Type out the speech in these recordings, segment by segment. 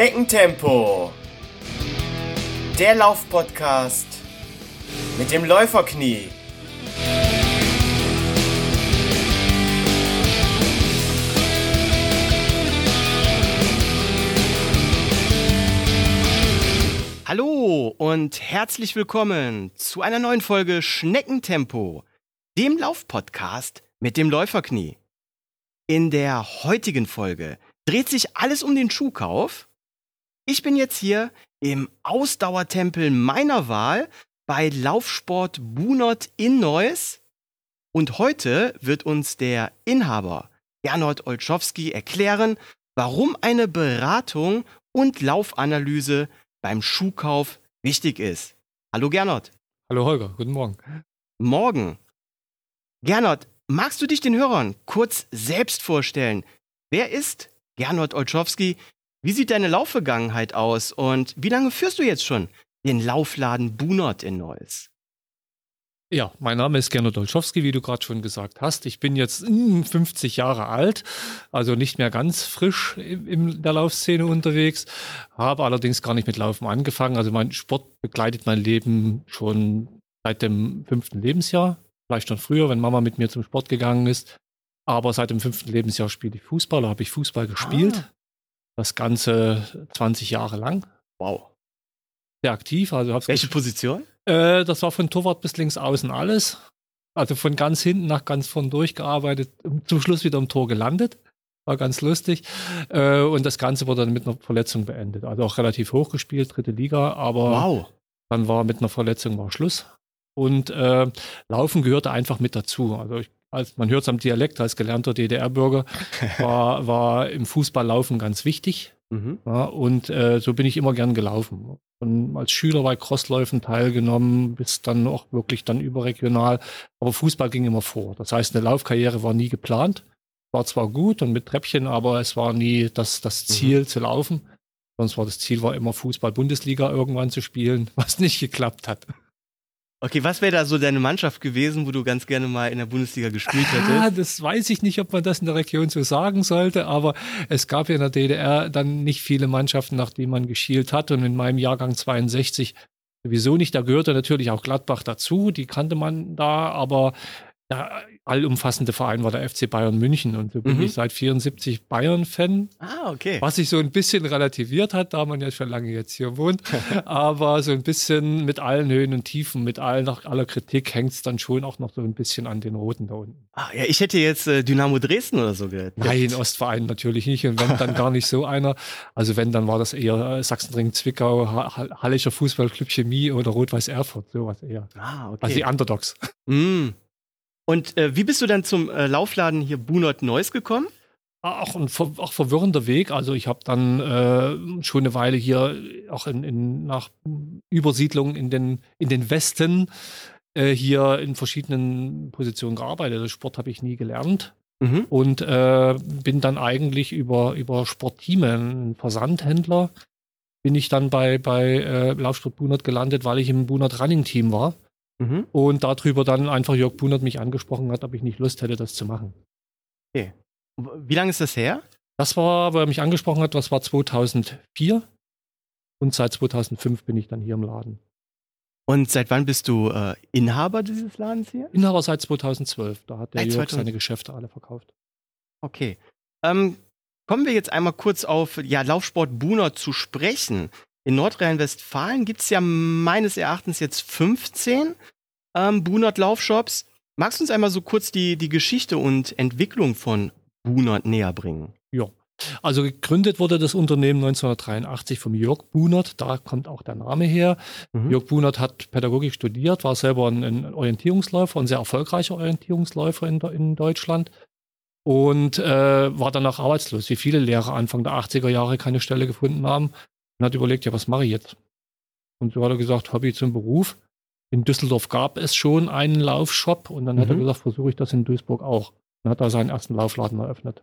Schneckentempo. Der Laufpodcast mit dem Läuferknie. Hallo und herzlich willkommen zu einer neuen Folge Schneckentempo, dem Laufpodcast mit dem Läuferknie. In der heutigen Folge dreht sich alles um den Schuhkauf. Ich bin jetzt hier im Ausdauertempel meiner Wahl bei Laufsport Bunert in Neuss. Und heute wird uns der Inhaber Gernot Olczowski erklären, warum eine Beratung und Laufanalyse beim Schuhkauf wichtig ist. Hallo Gernot. Hallo Holger, guten Morgen. Morgen. Gernot, magst du dich den Hörern kurz selbst vorstellen? Wer ist Gernot Olczowski. Wie sieht deine Laufvergangenheit aus und wie lange führst du jetzt schon den Laufladen Bunert in Neuss? Ja, mein Name ist Gernot Olczowski, wie du gerade schon gesagt hast. Ich bin jetzt 50 Jahre alt, also nicht mehr ganz frisch in der Laufszene unterwegs, habe allerdings gar nicht mit Laufen angefangen. Also mein Sport begleitet mein Leben schon seit dem fünften Lebensjahr, vielleicht schon früher, wenn Mama mit mir zum Sport gegangen ist. Aber seit dem fünften Lebensjahr spiele ich Fußball, da habe ich Fußball gespielt. Ah. Das Ganze 20 Jahre lang. Wow. Sehr aktiv. Also Welche Position? Äh, das war von Torwart bis links außen alles. Also von ganz hinten nach ganz vorn durchgearbeitet, zum Schluss wieder im Tor gelandet. War ganz lustig. Äh, und das Ganze wurde dann mit einer Verletzung beendet. Also auch relativ hoch gespielt, dritte Liga, aber wow. dann war mit einer Verletzung war Schluss. Und äh, Laufen gehörte einfach mit dazu. Also ich als man hört es am Dialekt, als gelernter DDR-Bürger, war, war im Fußballlaufen ganz wichtig. Mhm. Ja, und äh, so bin ich immer gern gelaufen. Und als Schüler bei Crossläufen teilgenommen, bis dann auch wirklich dann überregional. Aber Fußball ging immer vor. Das heißt, eine Laufkarriere war nie geplant. War zwar gut und mit Treppchen, aber es war nie das, das mhm. Ziel mhm. zu laufen. Sonst war das Ziel war immer Fußball-Bundesliga irgendwann zu spielen, was nicht geklappt hat. Okay, was wäre da so deine Mannschaft gewesen, wo du ganz gerne mal in der Bundesliga gespielt ah, hättest? Ah, das weiß ich nicht, ob man das in der Region so sagen sollte, aber es gab ja in der DDR dann nicht viele Mannschaften, nach denen man geschielt hat. Und in meinem Jahrgang 62 sowieso nicht. Da gehörte natürlich auch Gladbach dazu, die kannte man da, aber der allumfassende Verein war der FC Bayern München und so bin mhm. ich seit 74 Bayern-Fan. Ah, okay. Was sich so ein bisschen relativiert hat, da man ja schon lange jetzt hier wohnt. Aber so ein bisschen mit allen Höhen und Tiefen, mit allen, nach aller Kritik hängt es dann schon auch noch so ein bisschen an den Roten da unten. Ah, ja, ich hätte jetzt äh, Dynamo Dresden oder so gehört. Nein, Ostverein natürlich nicht. Und wenn dann gar nicht so einer. Also wenn, dann war das eher äh, Sachsenring, Zwickau, Hallischer Fußballclub Chemie oder Rot-Weiß Erfurt, sowas eher. Ah, okay. Also die Underdogs. Mm. Und äh, wie bist du dann zum äh, Laufladen hier Bunert Neuss gekommen? Auch ein auch verwirrender Weg. Also ich habe dann äh, schon eine Weile hier auch in, in, nach Übersiedlung in den, in den Westen äh, hier in verschiedenen Positionen gearbeitet. Das Sport habe ich nie gelernt. Mhm. Und äh, bin dann eigentlich über, über Sportteam, ein Versandhändler, bin ich dann bei, bei äh, Laufsport Bunert gelandet, weil ich im Bunert Running Team war. Mhm. Und darüber dann einfach Jörg Bunert mich angesprochen hat, ob ich nicht Lust hätte, das zu machen. Okay. Wie lange ist das her? Das war, wo er mich angesprochen hat, das war 2004. Und seit 2005 bin ich dann hier im Laden. Und seit wann bist du äh, Inhaber dieses Ladens hier? Inhaber seit 2012. Da hat der seit Jörg 2000. seine Geschäfte alle verkauft. Okay. Ähm, kommen wir jetzt einmal kurz auf ja, Laufsport Buner zu sprechen. In Nordrhein-Westfalen gibt es ja meines Erachtens jetzt 15 ähm, Bunert Laufshops. Magst du uns einmal so kurz die, die Geschichte und Entwicklung von Bunert näher bringen? Ja. Also gegründet wurde das Unternehmen 1983 vom Jörg Bunert, da kommt auch der Name her. Mhm. Jörg Bunert hat Pädagogik studiert, war selber ein, ein Orientierungsläufer, ein sehr erfolgreicher Orientierungsläufer in, in Deutschland und äh, war danach arbeitslos, wie viele Lehrer Anfang der 80er Jahre keine Stelle gefunden haben und hat überlegt, ja, was mache ich jetzt? Und so hat er gesagt, Hobby zum Beruf. In Düsseldorf gab es schon einen Laufshop und dann mhm. hat er mhm. gesagt, versuche ich das in Duisburg auch. Dann hat er seinen ersten Laufladen eröffnet.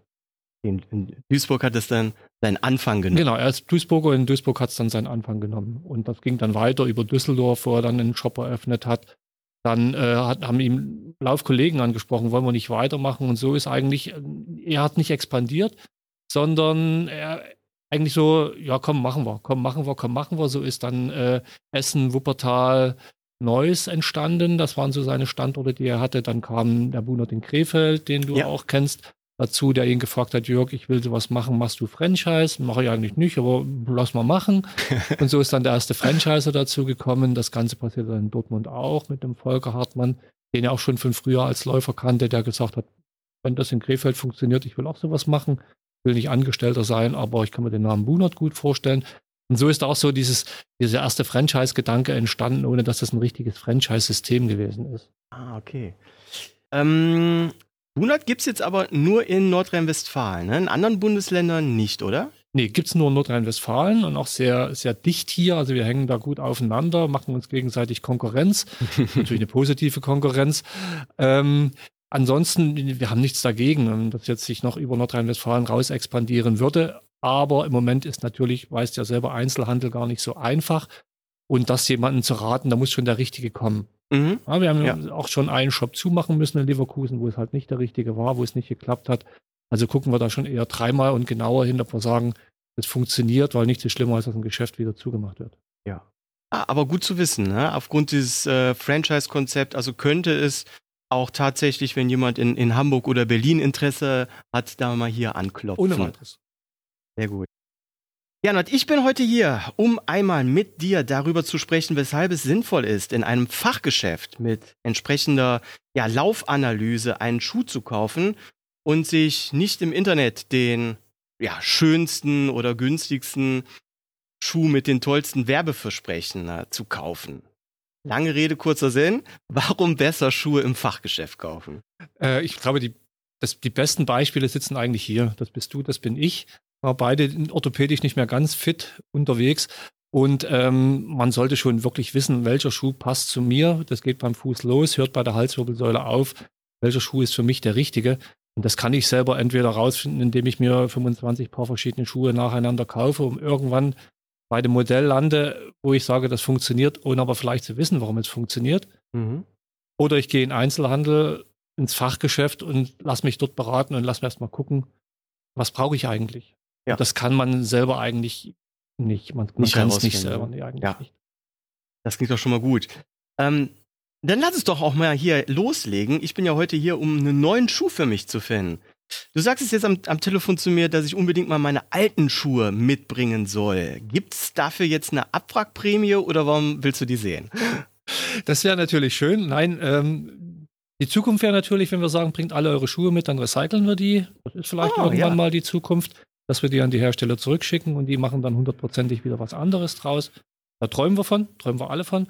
In, in Duisburg hat es dann seinen Anfang genommen. Genau, er ist Duisburger und in Duisburg hat es dann seinen Anfang genommen. Und das ging dann weiter über Düsseldorf, wo er dann einen Shop eröffnet hat. Dann äh, hat, haben ihm Laufkollegen angesprochen, wollen wir nicht weitermachen. Und so ist eigentlich, er hat nicht expandiert, sondern er, eigentlich so, ja komm, machen wir, komm, machen wir, komm, machen wir. So ist dann äh, Essen, Wuppertal, Neuss entstanden. Das waren so seine Standorte, die er hatte. Dann kam der Bunert in Krefeld, den du ja. auch kennst, dazu, der ihn gefragt hat, Jörg, ich will sowas machen, machst du Franchise? Mache ich eigentlich nicht, aber lass mal machen. und so ist dann der erste Franchiser dazu gekommen. Das Ganze passiert dann in Dortmund auch mit dem Volker Hartmann, den er auch schon von früher als Läufer kannte, der gesagt hat, wenn das in Krefeld funktioniert, ich will auch sowas machen. Will nicht Angestellter sein, aber ich kann mir den Namen Bunert gut vorstellen. Und so ist auch so dieses, dieser erste Franchise-Gedanke entstanden, ohne dass das ein richtiges Franchise-System gewesen ist. Ah, okay. Ähm, Bunert gibt es jetzt aber nur in Nordrhein-Westfalen, ne? in anderen Bundesländern nicht, oder? Nee, gibt es nur in Nordrhein-Westfalen und auch sehr, sehr dicht hier. Also wir hängen da gut aufeinander, machen uns gegenseitig Konkurrenz. Natürlich eine positive Konkurrenz. Ähm, ansonsten, wir haben nichts dagegen, dass jetzt sich noch über Nordrhein-Westfalen raus expandieren würde. Aber im Moment ist natürlich, weißt ja selber, Einzelhandel gar nicht so einfach. Und das jemanden zu raten, da muss schon der Richtige kommen. Mhm. Ja, wir haben ja. auch schon einen Shop zumachen müssen in Leverkusen, wo es halt nicht der Richtige war, wo es nicht geklappt hat. Also gucken wir da schon eher dreimal und genauer hin, ob wir sagen, es funktioniert, weil nichts ist schlimmer, als dass ein Geschäft wieder zugemacht wird. Ja. Ah, aber gut zu wissen, ne? aufgrund dieses äh, Franchise-Konzept, also könnte es auch tatsächlich, wenn jemand in, in Hamburg oder Berlin Interesse hat, da mal hier anklopfen. Ohne weiteres. Sehr gut. Und ich bin heute hier, um einmal mit dir darüber zu sprechen, weshalb es sinnvoll ist, in einem Fachgeschäft mit entsprechender ja, Laufanalyse einen Schuh zu kaufen und sich nicht im Internet den ja, schönsten oder günstigsten Schuh mit den tollsten Werbeversprechen äh, zu kaufen. Lange Rede, kurzer Sinn. Warum besser Schuhe im Fachgeschäft kaufen? Äh, ich glaube, die, das, die besten Beispiele sitzen eigentlich hier. Das bist du, das bin ich war beide orthopädisch nicht mehr ganz fit unterwegs. Und ähm, man sollte schon wirklich wissen, welcher Schuh passt zu mir. Das geht beim Fuß los, hört bei der Halswirbelsäule auf. Welcher Schuh ist für mich der richtige? Und das kann ich selber entweder rausfinden, indem ich mir 25 Paar verschiedene Schuhe nacheinander kaufe, um irgendwann bei dem Modell lande, wo ich sage, das funktioniert, ohne aber vielleicht zu wissen, warum es funktioniert. Mhm. Oder ich gehe in Einzelhandel, ins Fachgeschäft und lass mich dort beraten und lass mir erstmal gucken, was brauche ich eigentlich? Ja. Das kann man selber eigentlich nicht. Man, man kann es nicht selber. Nee, eigentlich ja. nicht. Das klingt doch schon mal gut. Ähm, dann lass es doch auch mal hier loslegen. Ich bin ja heute hier, um einen neuen Schuh für mich zu finden. Du sagst es jetzt am, am Telefon zu mir, dass ich unbedingt mal meine alten Schuhe mitbringen soll. Gibt es dafür jetzt eine Abwrackprämie oder warum willst du die sehen? Das wäre natürlich schön. Nein, ähm, die Zukunft wäre natürlich, wenn wir sagen, bringt alle eure Schuhe mit, dann recyceln wir die. Das ist vielleicht oh, irgendwann ja. mal die Zukunft dass wir die an die Hersteller zurückschicken und die machen dann hundertprozentig wieder was anderes draus. Da träumen wir von, träumen wir alle von.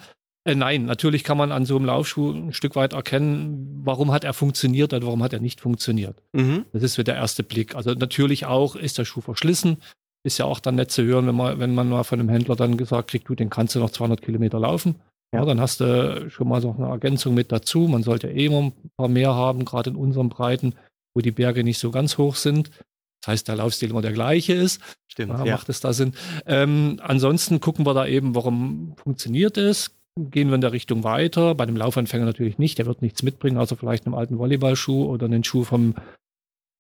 Äh, nein, natürlich kann man an so einem Laufschuh ein Stück weit erkennen, warum hat er funktioniert oder warum hat er nicht funktioniert. Mhm. Das ist so der erste Blick. Also natürlich auch, ist der Schuh verschlissen. Ist ja auch dann nett zu hören, wenn man, wenn man mal von einem Händler dann gesagt kriegt, du, den kannst du noch 200 Kilometer laufen. Ja, dann hast du schon mal so eine Ergänzung mit dazu. Man sollte eh immer ein paar mehr haben, gerade in unseren Breiten, wo die Berge nicht so ganz hoch sind. Das heißt, der Laufstil immer der gleiche ist. Stimmt. Ja, macht es da Sinn. Ähm, ansonsten gucken wir da eben, warum funktioniert es. Gehen wir in der Richtung weiter. Bei dem Laufanfänger natürlich nicht. Der wird nichts mitbringen, außer vielleicht einen alten Volleyballschuh oder einen Schuh vom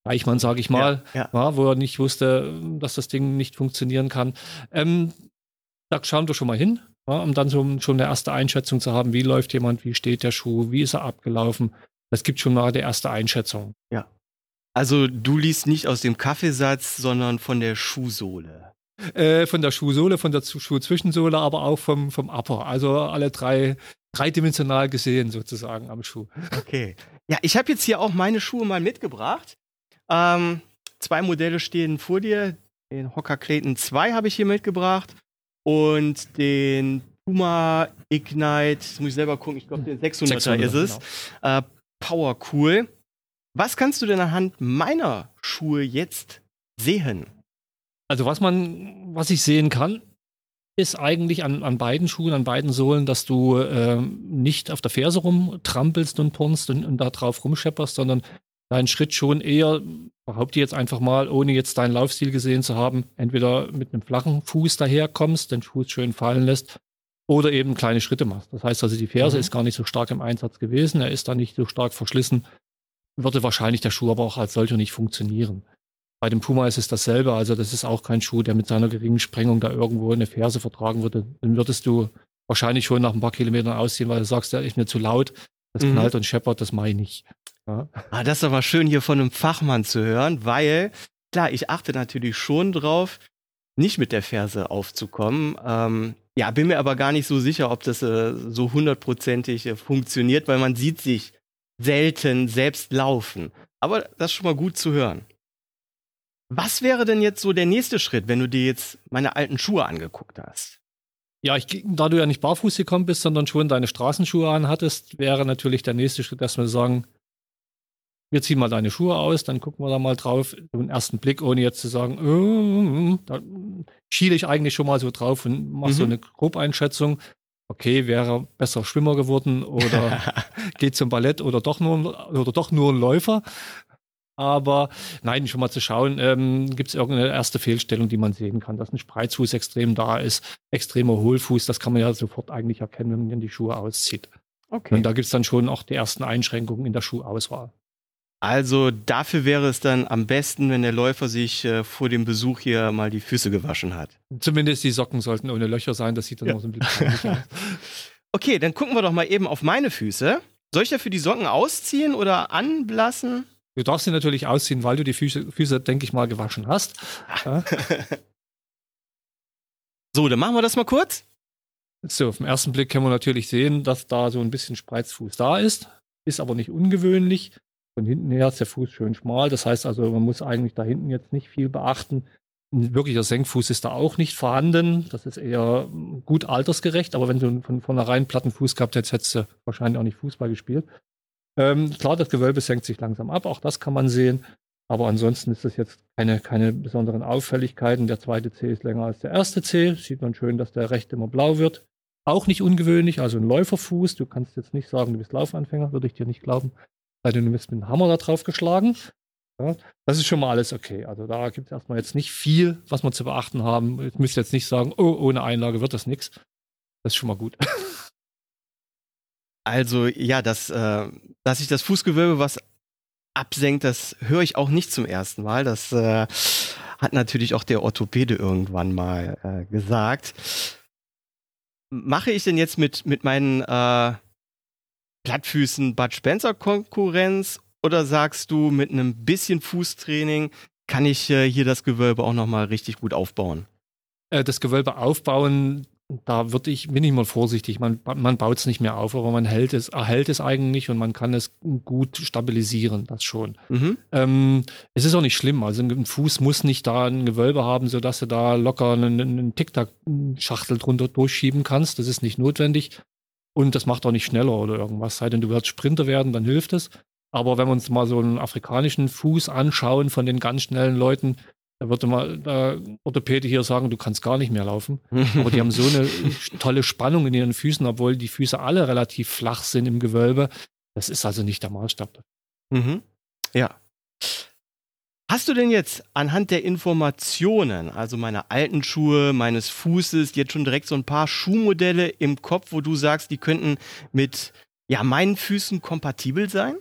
Eichmann, sage ich mal, ja, ja. wo er nicht wusste, dass das Ding nicht funktionieren kann. Ähm, da schauen wir schon mal hin, um dann so, schon eine erste Einschätzung zu haben, wie läuft jemand, wie steht der Schuh, wie ist er abgelaufen. Das gibt schon mal die erste Einschätzung. Ja. Also du liest nicht aus dem Kaffeesatz, sondern von der Schuhsohle. Äh, von der Schuhsohle, von der Schuhzwischensohle, aber auch vom, vom Upper. Also alle drei dreidimensional gesehen sozusagen am Schuh. Okay. Ja, ich habe jetzt hier auch meine Schuhe mal mitgebracht. Ähm, zwei Modelle stehen vor dir. Den Hocker Clayton 2 habe ich hier mitgebracht und den Puma Ignite, das muss ich selber gucken, ich glaube den 600er 600, ist es. Genau. Äh, Power Cool. Was kannst du denn anhand meiner Schuhe jetzt sehen? Also was man, was ich sehen kann, ist eigentlich an, an beiden Schuhen, an beiden Sohlen, dass du äh, nicht auf der Ferse rumtrampelst und purnst und, und da drauf rumschepperst, sondern deinen Schritt schon eher, behaupte jetzt einfach mal, ohne jetzt deinen Laufstil gesehen zu haben, entweder mit einem flachen Fuß daherkommst, den Fuß schön fallen lässt, oder eben kleine Schritte machst. Das heißt also, die Ferse mhm. ist gar nicht so stark im Einsatz gewesen, er ist da nicht so stark verschlissen, würde wahrscheinlich der Schuh aber auch als solcher nicht funktionieren. Bei dem Puma ist es dasselbe. Also das ist auch kein Schuh, der mit seiner geringen Sprengung da irgendwo eine Ferse vertragen würde. Dann würdest du wahrscheinlich schon nach ein paar Kilometern ausziehen, weil du sagst, der ist mir zu laut. Das mhm. knallt und scheppert, das mache ich nicht. Ja. Ah, das ist aber schön hier von einem Fachmann zu hören, weil, klar, ich achte natürlich schon drauf, nicht mit der Ferse aufzukommen. Ähm, ja, bin mir aber gar nicht so sicher, ob das äh, so hundertprozentig äh, funktioniert, weil man sieht sich selten selbst laufen. Aber das ist schon mal gut zu hören. Was wäre denn jetzt so der nächste Schritt, wenn du dir jetzt meine alten Schuhe angeguckt hast? Ja, ich, da du ja nicht barfuß gekommen bist, sondern schon deine Straßenschuhe anhattest, wäre natürlich der nächste Schritt, dass wir sagen, wir ziehen mal deine Schuhe aus, dann gucken wir da mal drauf, den ersten Blick, ohne jetzt zu sagen, äh, da schiele ich eigentlich schon mal so drauf und mache mhm. so eine Grobeinschätzung. Okay, wäre besser Schwimmer geworden oder geht zum Ballett oder doch nur, oder doch nur ein Läufer. Aber nein, schon mal zu schauen, ähm, gibt es irgendeine erste Fehlstellung, die man sehen kann, dass ein Spreizfuß extrem da ist, extremer Hohlfuß, das kann man ja sofort eigentlich erkennen, wenn man die Schuhe auszieht. Okay. Und da gibt es dann schon auch die ersten Einschränkungen in der Schuhauswahl. Also dafür wäre es dann am besten, wenn der Läufer sich äh, vor dem Besuch hier mal die Füße gewaschen hat. Zumindest die Socken sollten ohne Löcher sein, das sieht dann ja. auch so ein bisschen aus. Okay, dann gucken wir doch mal eben auf meine Füße. Soll ich dafür die Socken ausziehen oder anblassen? Du darfst sie natürlich ausziehen, weil du die Füße, Füße denke ich mal, gewaschen hast. Ja. so, dann machen wir das mal kurz. So, auf den ersten Blick können wir natürlich sehen, dass da so ein bisschen Spreizfuß da ist. Ist aber nicht ungewöhnlich. Von hinten her ist der Fuß schön schmal. Das heißt also, man muss eigentlich da hinten jetzt nicht viel beachten. Ein wirklicher Senkfuß ist da auch nicht vorhanden. Das ist eher gut altersgerecht. Aber wenn du von vornherein platten Fuß gehabt hättest, hättest du wahrscheinlich auch nicht Fußball gespielt. Ähm, klar, das Gewölbe senkt sich langsam ab. Auch das kann man sehen. Aber ansonsten ist das jetzt keine, keine besonderen Auffälligkeiten. Der zweite C ist länger als der erste C. Sieht man schön, dass der rechte immer blau wird. Auch nicht ungewöhnlich, also ein Läuferfuß. Du kannst jetzt nicht sagen, du bist Laufanfänger, würde ich dir nicht glauben sei du bist mit dem Hammer da drauf geschlagen. Ja, das ist schon mal alles okay. Also da gibt es erstmal jetzt nicht viel, was wir zu beachten haben. Ich müsste jetzt nicht sagen, oh, ohne Einlage wird das nichts. Das ist schon mal gut. Also ja, das, äh, dass sich das Fußgewölbe was absenkt, das höre ich auch nicht zum ersten Mal. Das äh, hat natürlich auch der Orthopäde irgendwann mal äh, gesagt. Mache ich denn jetzt mit, mit meinen äh, Plattfüßen Bud Spencer Konkurrenz oder sagst du mit einem bisschen Fußtraining kann ich äh, hier das Gewölbe auch noch mal richtig gut aufbauen? Äh, das Gewölbe aufbauen, da würde ich, bin ich mal vorsichtig. Man, man baut es nicht mehr auf, aber man hält es, erhält es eigentlich und man kann es gut stabilisieren, das schon. Mhm. Ähm, es ist auch nicht schlimm. Also ein Fuß muss nicht da ein Gewölbe haben, sodass du da locker einen, einen Tic-Tac-Schachtel drunter durchschieben kannst. Das ist nicht notwendig. Und das macht auch nicht schneller oder irgendwas. Sei denn, du wirst Sprinter werden, dann hilft es. Aber wenn wir uns mal so einen afrikanischen Fuß anschauen von den ganz schnellen Leuten, da würde mal der Orthopäde hier sagen, du kannst gar nicht mehr laufen. Aber die haben so eine tolle Spannung in ihren Füßen, obwohl die Füße alle relativ flach sind im Gewölbe. Das ist also nicht der Maßstab. Mhm. Ja. Hast du denn jetzt anhand der Informationen, also meiner alten Schuhe, meines Fußes, jetzt schon direkt so ein paar Schuhmodelle im Kopf, wo du sagst, die könnten mit ja, meinen Füßen kompatibel sein?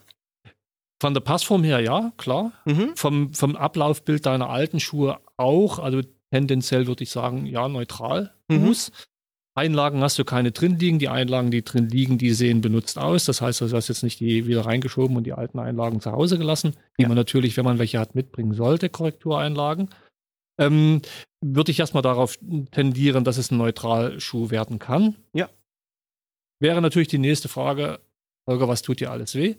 Von der Passform her ja, klar. Mhm. Vom, vom Ablaufbild deiner alten Schuhe auch. Also tendenziell würde ich sagen, ja, neutral. Mhm. Fuß. Einlagen hast du keine drin liegen. Die Einlagen, die drin liegen, die sehen benutzt aus. Das heißt, du hast jetzt nicht die wieder reingeschoben und die alten Einlagen zu Hause gelassen, die ja. man natürlich, wenn man welche hat, mitbringen sollte, Korrektureinlagen. Ähm, würde ich erstmal darauf tendieren, dass es ein Neutralschuh werden kann. Ja. Wäre natürlich die nächste Frage, Holger, was tut dir alles weh?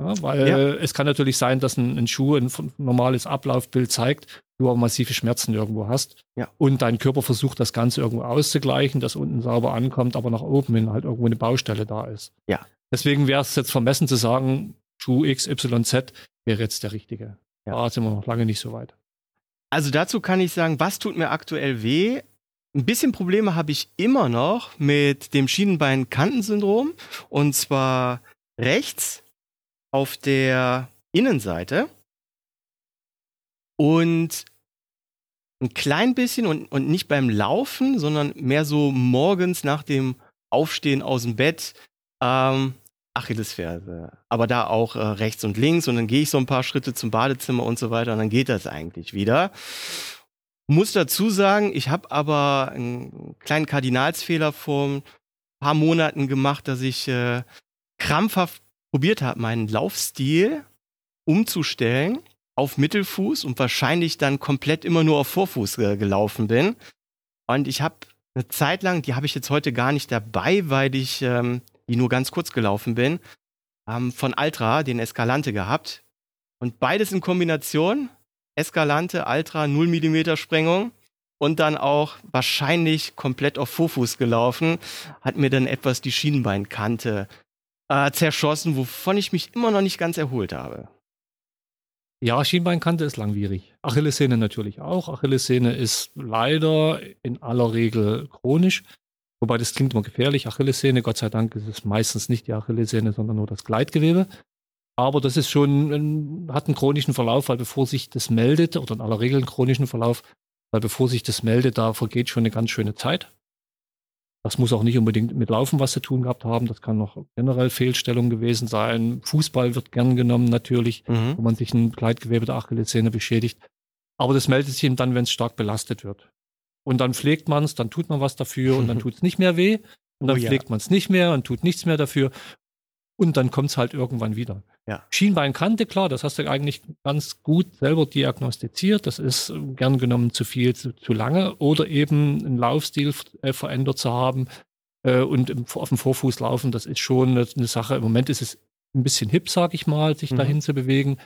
Ja, weil ja. es kann natürlich sein, dass ein, ein Schuh ein normales Ablaufbild zeigt, du aber massive Schmerzen irgendwo hast. Ja. Und dein Körper versucht, das Ganze irgendwo auszugleichen, dass unten sauber ankommt, aber nach oben hin halt irgendwo eine Baustelle da ist. Ja. Deswegen wäre es jetzt vermessen zu sagen, Schuh XYZ wäre jetzt der richtige. Ja. Da sind wir noch lange nicht so weit. Also dazu kann ich sagen, was tut mir aktuell weh? Ein bisschen Probleme habe ich immer noch mit dem Schienenbein-Kantensyndrom. Und zwar rechts auf der Innenseite und ein klein bisschen und, und nicht beim Laufen, sondern mehr so morgens nach dem Aufstehen aus dem Bett. Ähm, Achillesferse. Aber da auch äh, rechts und links und dann gehe ich so ein paar Schritte zum Badezimmer und so weiter und dann geht das eigentlich wieder. Muss dazu sagen, ich habe aber einen kleinen Kardinalsfehler vor ein paar Monaten gemacht, dass ich äh, krampfhaft probiert habe, meinen Laufstil umzustellen auf Mittelfuß und wahrscheinlich dann komplett immer nur auf Vorfuß äh, gelaufen bin. Und ich habe eine Zeit lang, die habe ich jetzt heute gar nicht dabei, weil ich ähm, die nur ganz kurz gelaufen bin, ähm, von Altra den Escalante gehabt. Und beides in Kombination Escalante, Ultra, 0 mm Sprengung und dann auch wahrscheinlich komplett auf Vorfuß gelaufen, hat mir dann etwas die Schienbeinkante äh, zerschossen, wovon ich mich immer noch nicht ganz erholt habe. Ja, Schienbeinkante ist langwierig. Achillessehne natürlich auch. Achillessehne ist leider in aller Regel chronisch. Wobei das klingt immer gefährlich. Achillessehne, Gott sei Dank ist es meistens nicht die Achillessehne, sondern nur das Gleitgewebe. Aber das ist schon, hat einen chronischen Verlauf, weil bevor sich das meldet, oder in aller Regel einen chronischen Verlauf, weil bevor sich das meldet, da vergeht schon eine ganz schöne Zeit. Das muss auch nicht unbedingt mit Laufen was zu tun gehabt haben. Das kann noch generell Fehlstellung gewesen sein. Fußball wird gern genommen natürlich, mhm. wo man sich ein Gleitgewebe der Achillessehne beschädigt. Aber das meldet sich eben dann, wenn es stark belastet wird. Und dann pflegt man es, dann tut man was dafür und dann tut es nicht mehr weh. Und dann oh, pflegt ja. man es nicht mehr und tut nichts mehr dafür. Und dann kommt es halt irgendwann wieder. Ja. Schienbeinkante, klar, das hast du eigentlich ganz gut selber diagnostiziert. Das ist äh, gern genommen zu viel, zu, zu lange. Oder eben einen Laufstil äh, verändert zu haben äh, und im, auf dem Vorfuß laufen. Das ist schon eine, eine, Sache. Im Moment ist es ein bisschen hip, sag ich mal, sich mhm. dahin zu bewegen.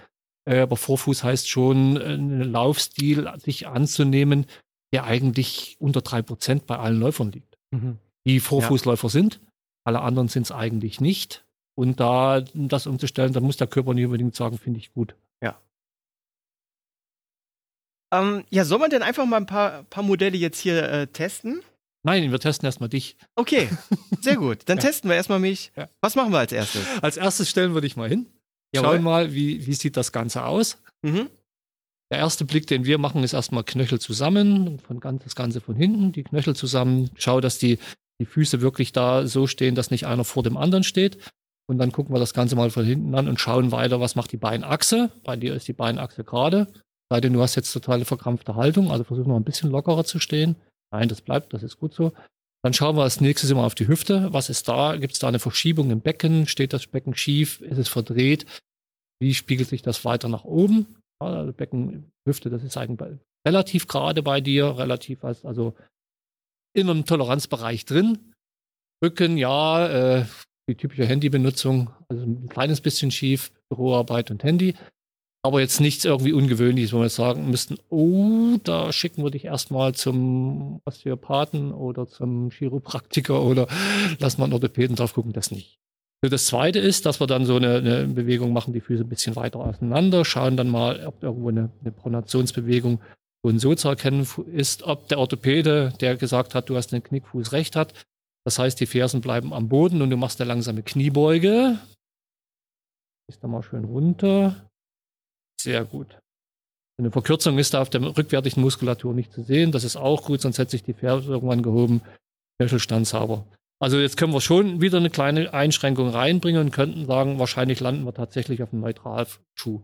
Äh, aber Vorfuß heißt schon, einen Laufstil sich anzunehmen, der eigentlich unter drei Prozent bei allen Läufern liegt. Mhm. Die Vorfußläufer ja. sind. Alle anderen sind es eigentlich nicht. Und da das umzustellen, da muss der Körper nicht unbedingt sagen, finde ich gut. Ja. Ähm, ja, soll man denn einfach mal ein paar, paar Modelle jetzt hier äh, testen? Nein, wir testen erstmal dich. Okay, sehr gut. Dann ja. testen wir erstmal mich. Ja. Was machen wir als erstes? Als erstes stellen wir dich mal hin. Jawohl. Schauen mal, wie, wie sieht das Ganze aus. Mhm. Der erste Blick, den wir machen, ist erstmal Knöchel zusammen, von ganz, das Ganze von hinten, die Knöchel zusammen. Schau, dass die, die Füße wirklich da so stehen, dass nicht einer vor dem anderen steht. Und dann gucken wir das Ganze mal von hinten an und schauen weiter, was macht die Beinachse. Bei dir ist die Beinachse gerade. Sei denn, du hast jetzt totale verkrampfte Haltung, also versuch noch ein bisschen lockerer zu stehen. Nein, das bleibt, das ist gut so. Dann schauen wir als nächstes immer auf die Hüfte. Was ist da? Gibt es da eine Verschiebung im Becken? Steht das Becken schief? Ist es verdreht? Wie spiegelt sich das weiter nach oben? Also Becken, Hüfte, das ist eigentlich relativ gerade bei dir, relativ als, also in einem Toleranzbereich drin. Rücken, ja, äh, die typische Handybenutzung, also ein kleines bisschen schief, Büroarbeit und Handy. Aber jetzt nichts irgendwie Ungewöhnliches, wo wir sagen müssten, oh, da schicken wir dich erstmal zum Osteopathen oder zum Chiropraktiker oder lass mal einen Orthopäden drauf gucken, das nicht. So, das zweite ist, dass wir dann so eine, eine, Bewegung machen, die Füße ein bisschen weiter auseinander, schauen dann mal, ob irgendwo eine, eine Pronationsbewegung und so zu erkennen ist, ob der Orthopäde, der gesagt hat, du hast einen Knickfuß recht hat, das heißt, die Fersen bleiben am Boden und du machst eine langsame Kniebeuge. Ist da mal schön runter. Sehr gut. Eine Verkürzung ist da auf der rückwärtigen Muskulatur nicht zu sehen. Das ist auch gut, sonst hätte sich die Ferse irgendwann gehoben. Knöchelstand sauber. Also jetzt können wir schon wieder eine kleine Einschränkung reinbringen und könnten sagen, wahrscheinlich landen wir tatsächlich auf einem Neutralschuh.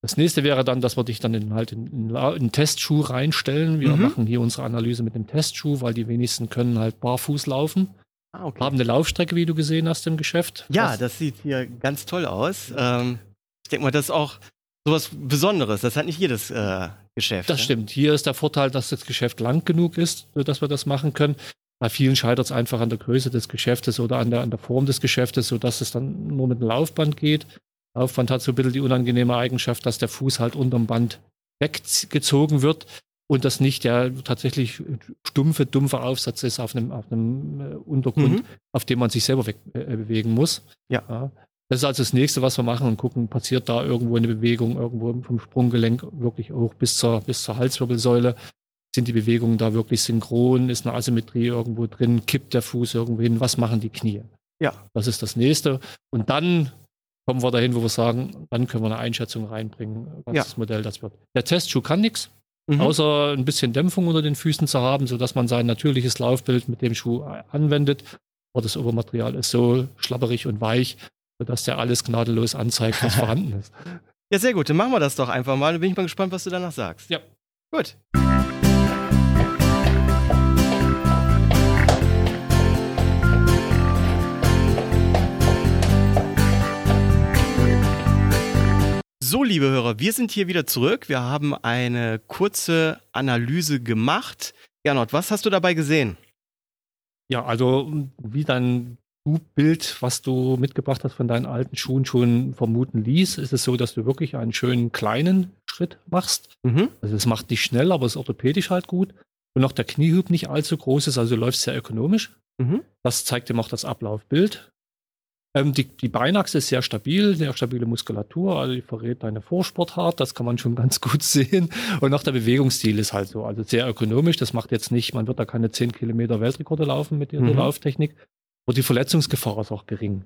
Das nächste wäre dann, dass wir dich dann in, halt in, in, in einen Testschuh reinstellen. Wir mhm. machen hier unsere Analyse mit dem Testschuh, weil die wenigsten können halt barfuß laufen. Ah, okay. Haben eine Laufstrecke, wie du gesehen hast im Geschäft. Ja, Was? das sieht hier ganz toll aus. Ähm, ich denke mal, das ist auch sowas Besonderes. Das hat nicht jedes äh, Geschäft. Das ne? stimmt. Hier ist der Vorteil, dass das Geschäft lang genug ist, dass wir das machen können. Bei vielen scheitert es einfach an der Größe des Geschäftes oder an der, an der Form des Geschäftes, sodass es dann nur mit einem Laufband geht. Laufband hat so ein bisschen die unangenehme Eigenschaft, dass der Fuß halt unterm Band weggezogen wird und das nicht der tatsächlich stumpfe, dumpfe Aufsatz ist auf einem, auf einem äh, Untergrund, mhm. auf dem man sich selber wegbewegen äh, muss. Ja. ja. Das ist also das nächste, was wir machen und gucken, passiert da irgendwo eine Bewegung, irgendwo vom Sprunggelenk wirklich hoch bis zur, bis zur Halswirbelsäule. Sind die Bewegungen da wirklich synchron? Ist eine Asymmetrie irgendwo drin? Kippt der Fuß irgendwo hin? Was machen die Knie? Ja. Das ist das nächste. Und dann kommen wir dahin, wo wir sagen, dann können wir eine Einschätzung reinbringen, was ja. das Modell das wird. Der Testschuh kann nichts, mhm. außer ein bisschen Dämpfung unter den Füßen zu haben, sodass man sein natürliches Laufbild mit dem Schuh anwendet. Aber das Obermaterial ist so schlapperig und weich, sodass der alles gnadenlos anzeigt, was vorhanden ist. Ja, sehr gut. Dann machen wir das doch einfach mal. Dann bin ich mal gespannt, was du danach sagst. Ja. Gut. Liebe Hörer, wir sind hier wieder zurück. Wir haben eine kurze Analyse gemacht. Gernot, was hast du dabei gesehen? Ja, also wie dein Bild, was du mitgebracht hast von deinen alten Schuhen schon vermuten ließ, ist es so, dass du wirklich einen schönen kleinen Schritt machst. Mhm. Also es macht nicht schnell, aber es ist orthopädisch halt gut. Und auch der Kniehub nicht allzu groß ist, also du läufst sehr ökonomisch. Mhm. Das zeigt ihm auch das Ablaufbild. Ähm, die, die Beinachse ist sehr stabil, sehr stabile Muskulatur, also die verrät deine Vorsportart, das kann man schon ganz gut sehen. Und auch der Bewegungsstil ist halt so, also sehr ökonomisch. Das macht jetzt nicht, man wird da keine 10 Kilometer Weltrekorde laufen mit dieser Mhm. Lauftechnik. Und die Verletzungsgefahr ist auch gering.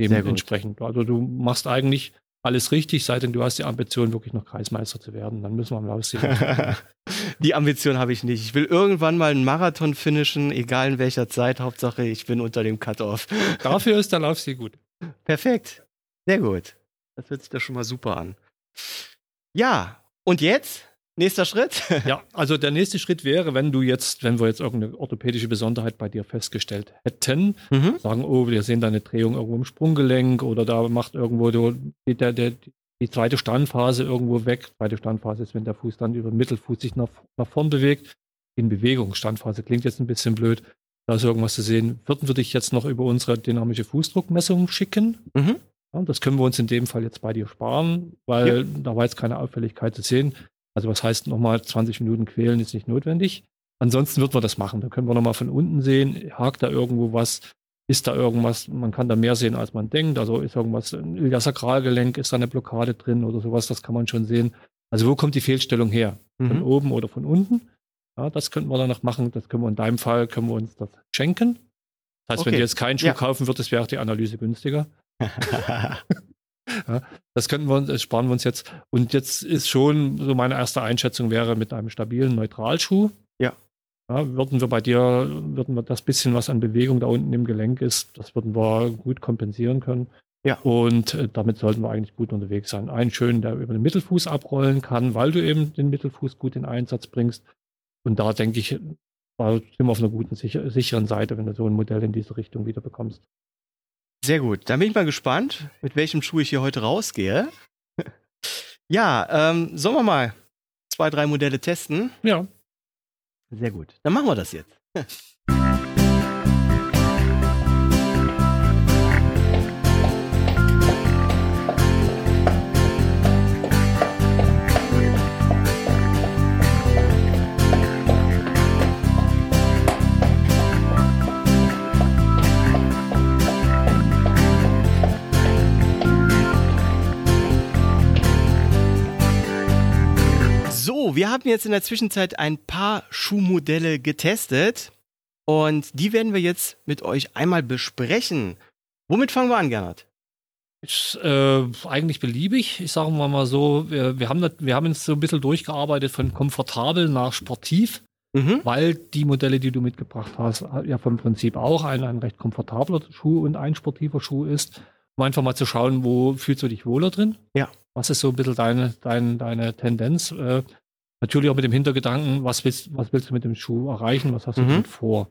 Dementsprechend. Also du machst eigentlich alles richtig, sei denn du hast die Ambition, wirklich noch Kreismeister zu werden. Dann müssen wir am Laufstil. Die Ambition habe ich nicht. Ich will irgendwann mal einen Marathon finishen, egal in welcher Zeit. Hauptsache, ich bin unter dem Cut-Off. Dafür ist der Laufstil gut. Perfekt. Sehr gut. Das hört sich doch schon mal super an. Ja, und jetzt? Nächster Schritt? Ja, also der nächste Schritt wäre, wenn du jetzt, wenn wir jetzt irgendeine orthopädische Besonderheit bei dir festgestellt hätten, Mhm. sagen, oh, wir sehen da eine Drehung irgendwo im Sprunggelenk oder da macht irgendwo der, der, der, die zweite Standphase irgendwo weg. Zweite Standphase ist, wenn der Fuß dann über den Mittelfuß sich nach, nach vorn bewegt. In Bewegung. Standphase klingt jetzt ein bisschen blöd. Da ist irgendwas zu sehen. Würden wir dich jetzt noch über unsere dynamische Fußdruckmessung schicken? Mhm. Ja, das können wir uns in dem Fall jetzt bei dir sparen, weil da war jetzt keine Auffälligkeit zu sehen. Also was heißt nochmal 20 Minuten quälen ist nicht notwendig. Ansonsten wird man das machen. Da können wir nochmal von unten sehen, hakt da irgendwo was, ist da irgendwas, man kann da mehr sehen, als man denkt. Also ist irgendwas, ein Iliasakralgelenk, ist da eine Blockade drin oder sowas, das kann man schon sehen. Also wo kommt die Fehlstellung her? Von Mhm. oben oder von unten? Ja, das könnten wir dann noch machen. Das können wir in deinem Fall, können wir uns das schenken. Das heißt, wenn Okay. du jetzt keinen Schuh Ja. kaufen würdest, wäre auch die Analyse günstiger. Das könnten wir uns, das sparen wir uns jetzt. Und jetzt ist schon so meine erste Einschätzung wäre mit einem stabilen Neutralschuh. Ja. Ja, würden wir bei dir, würden wir das bisschen, was an Bewegung da unten im Gelenk ist, das würden wir gut kompensieren können. Ja. Und äh, damit sollten wir eigentlich gut unterwegs sein. Einen schönen, der über den Mittelfuß abrollen kann, weil du eben den Mittelfuß gut in Einsatz bringst. Und da denke ich, da sind wir auf einer guten, sicher, sicheren Seite, wenn du so ein Modell in diese Richtung wieder bekommst. Sehr gut. Dann bin ich mal gespannt, mit welchem Schuh ich hier heute rausgehe. ja, ähm, sollen wir mal zwei, drei Modelle testen? Ja. Sehr gut. Dann machen wir das jetzt. So, wir haben jetzt in der Zwischenzeit ein paar Schuhmodelle getestet und die werden wir jetzt mit euch einmal besprechen. Womit fangen wir an, Gernot? Ist äh, eigentlich beliebig. Ich sage mal mal so, wir, wir, haben das, wir haben uns so ein bisschen durchgearbeitet von komfortabel nach sportiv, Mhm. weil die Modelle, die du mitgebracht hast, ja vom Prinzip auch ein, ein recht komfortabler Schuh und ein sportiver Schuh ist. Um einfach mal zu schauen, wo fühlst du dich wohler drin? Ja. Was ist so ein bisschen deine, deine, deine Tendenz? Äh, natürlich auch mit dem Hintergedanken, was willst, was willst du mit dem Schuh erreichen? Was hast du Mhm. damit vor?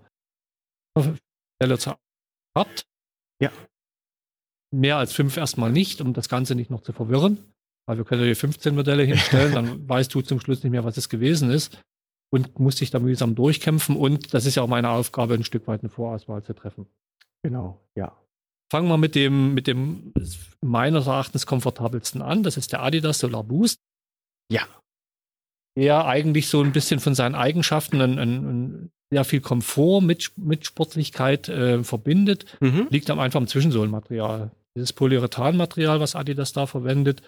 Gehabt. Ja. Mehr als fünf erstmal nicht, um das Ganze nicht noch zu verwirren. Weil wir können ja hier 15 Modelle hinstellen, dann weißt du zum Schluss nicht mehr, was es gewesen ist und musst dich da mühsam durchkämpfen. Und das ist ja auch meine Aufgabe, ein Stück weit eine Vorauswahl zu treffen. Genau, ja. Fangen wir mit dem, mit dem meines Erachtens komfortabelsten an. Das ist der Adidas Solar Boost. Ja. Der eigentlich so ein bisschen von seinen Eigenschaften ein, ein, ein sehr viel Komfort mit, mit Sportlichkeit äh, verbindet. Mhm. Liegt am einfach am Zwischensohlenmaterial. Dieses Polyurethanmaterial, was Adidas da verwendet,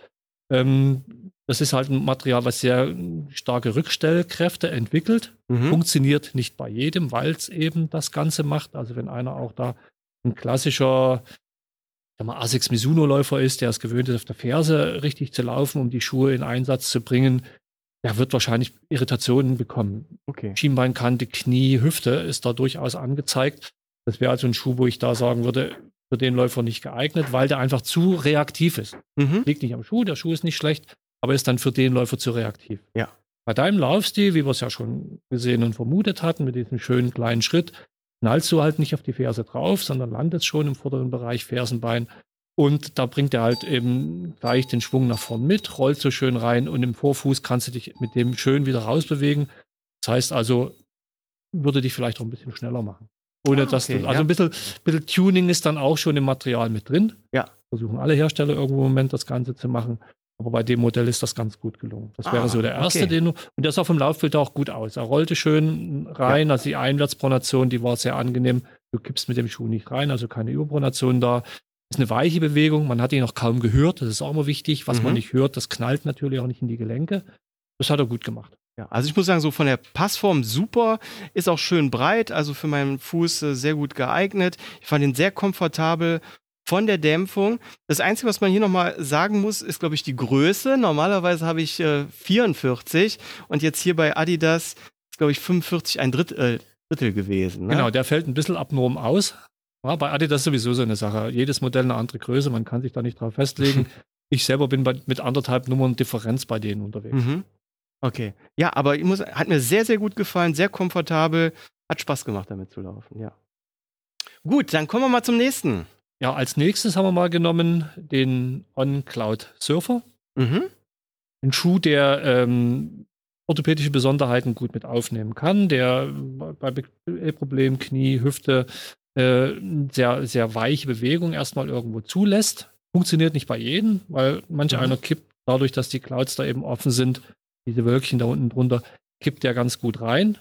ähm, das ist halt ein Material, was sehr starke Rückstellkräfte entwickelt. Mhm. Funktioniert nicht bei jedem, weil es eben das Ganze macht. Also wenn einer auch da ein klassischer sag mal, Asics Mizuno-Läufer ist, der es gewöhnt ist, auf der Ferse richtig zu laufen, um die Schuhe in Einsatz zu bringen, der wird wahrscheinlich Irritationen bekommen. Okay. Schienbeinkante, Knie, Hüfte ist da durchaus angezeigt. Das wäre also ein Schuh, wo ich da sagen würde, für den Läufer nicht geeignet, weil der einfach zu reaktiv ist. Mhm. Liegt nicht am Schuh, der Schuh ist nicht schlecht, aber ist dann für den Läufer zu reaktiv. Ja. Bei deinem Laufstil, wie wir es ja schon gesehen und vermutet hatten, mit diesem schönen kleinen Schritt, knallst du halt nicht auf die Ferse drauf, sondern landest schon im vorderen Bereich Fersenbein. Und da bringt er halt eben gleich den Schwung nach vorn mit, rollt so schön rein und im Vorfuß kannst du dich mit dem schön wieder rausbewegen. Das heißt also, würde dich vielleicht auch ein bisschen schneller machen. Ohne Ah, dass okay, du, also ja. ein bisschen, bisschen Tuning ist dann auch schon im Material mit drin. Ja. Versuchen alle Hersteller irgendwo im Moment das Ganze zu machen. Aber bei dem Modell ist das ganz gut gelungen. Das Ah, wäre so der erste, okay. den du, und der sah vom Laufbild auch gut aus. Er rollte schön rein, also die Einwärtspronation, die war sehr angenehm. Du kippst mit dem Schuh nicht rein, also keine Überpronation da. Ist eine weiche Bewegung, man hat ihn noch kaum gehört, das ist auch immer wichtig. Was man Mhm. nicht hört, das knallt natürlich auch nicht in die Gelenke. Das hat er gut gemacht. Ja, also ich muss sagen, so von der Passform super, ist auch schön breit, also für meinen Fuß äh, sehr gut geeignet. Ich fand ihn sehr komfortabel von der Dämpfung. Das Einzige, was man hier nochmal sagen muss, ist, glaube ich, die Größe. Normalerweise habe ich äh, 44 und jetzt hier bei Adidas ist, glaube ich, 45 ein Dritt, äh, Drittel gewesen. Ne? Genau, der fällt ein bisschen abnorm aus. Ja, bei Adidas ist sowieso so eine Sache. Jedes Modell eine andere Größe, man kann sich da nicht drauf festlegen. ich selber bin bei, mit anderthalb Nummern Differenz bei denen unterwegs. Mhm. Okay. Ja, aber ich muss, hat mir sehr, sehr gut gefallen, sehr komfortabel, hat Spaß gemacht, damit zu laufen, ja. Gut, dann kommen wir mal zum nächsten. Ja, als nächstes haben wir mal genommen den On-Cloud Surfer. Mhm. Ein Schuh, der ähm, orthopädische Besonderheiten gut mit aufnehmen kann, der bei Problemen, Knie, Hüfte äh, sehr, sehr weiche Bewegung erstmal irgendwo zulässt. Funktioniert nicht bei jedem, weil manch Mhm. einer kippt dadurch, dass die Clouds da eben offen sind, diese Wölkchen da unten drunter, kippt der ganz gut rein,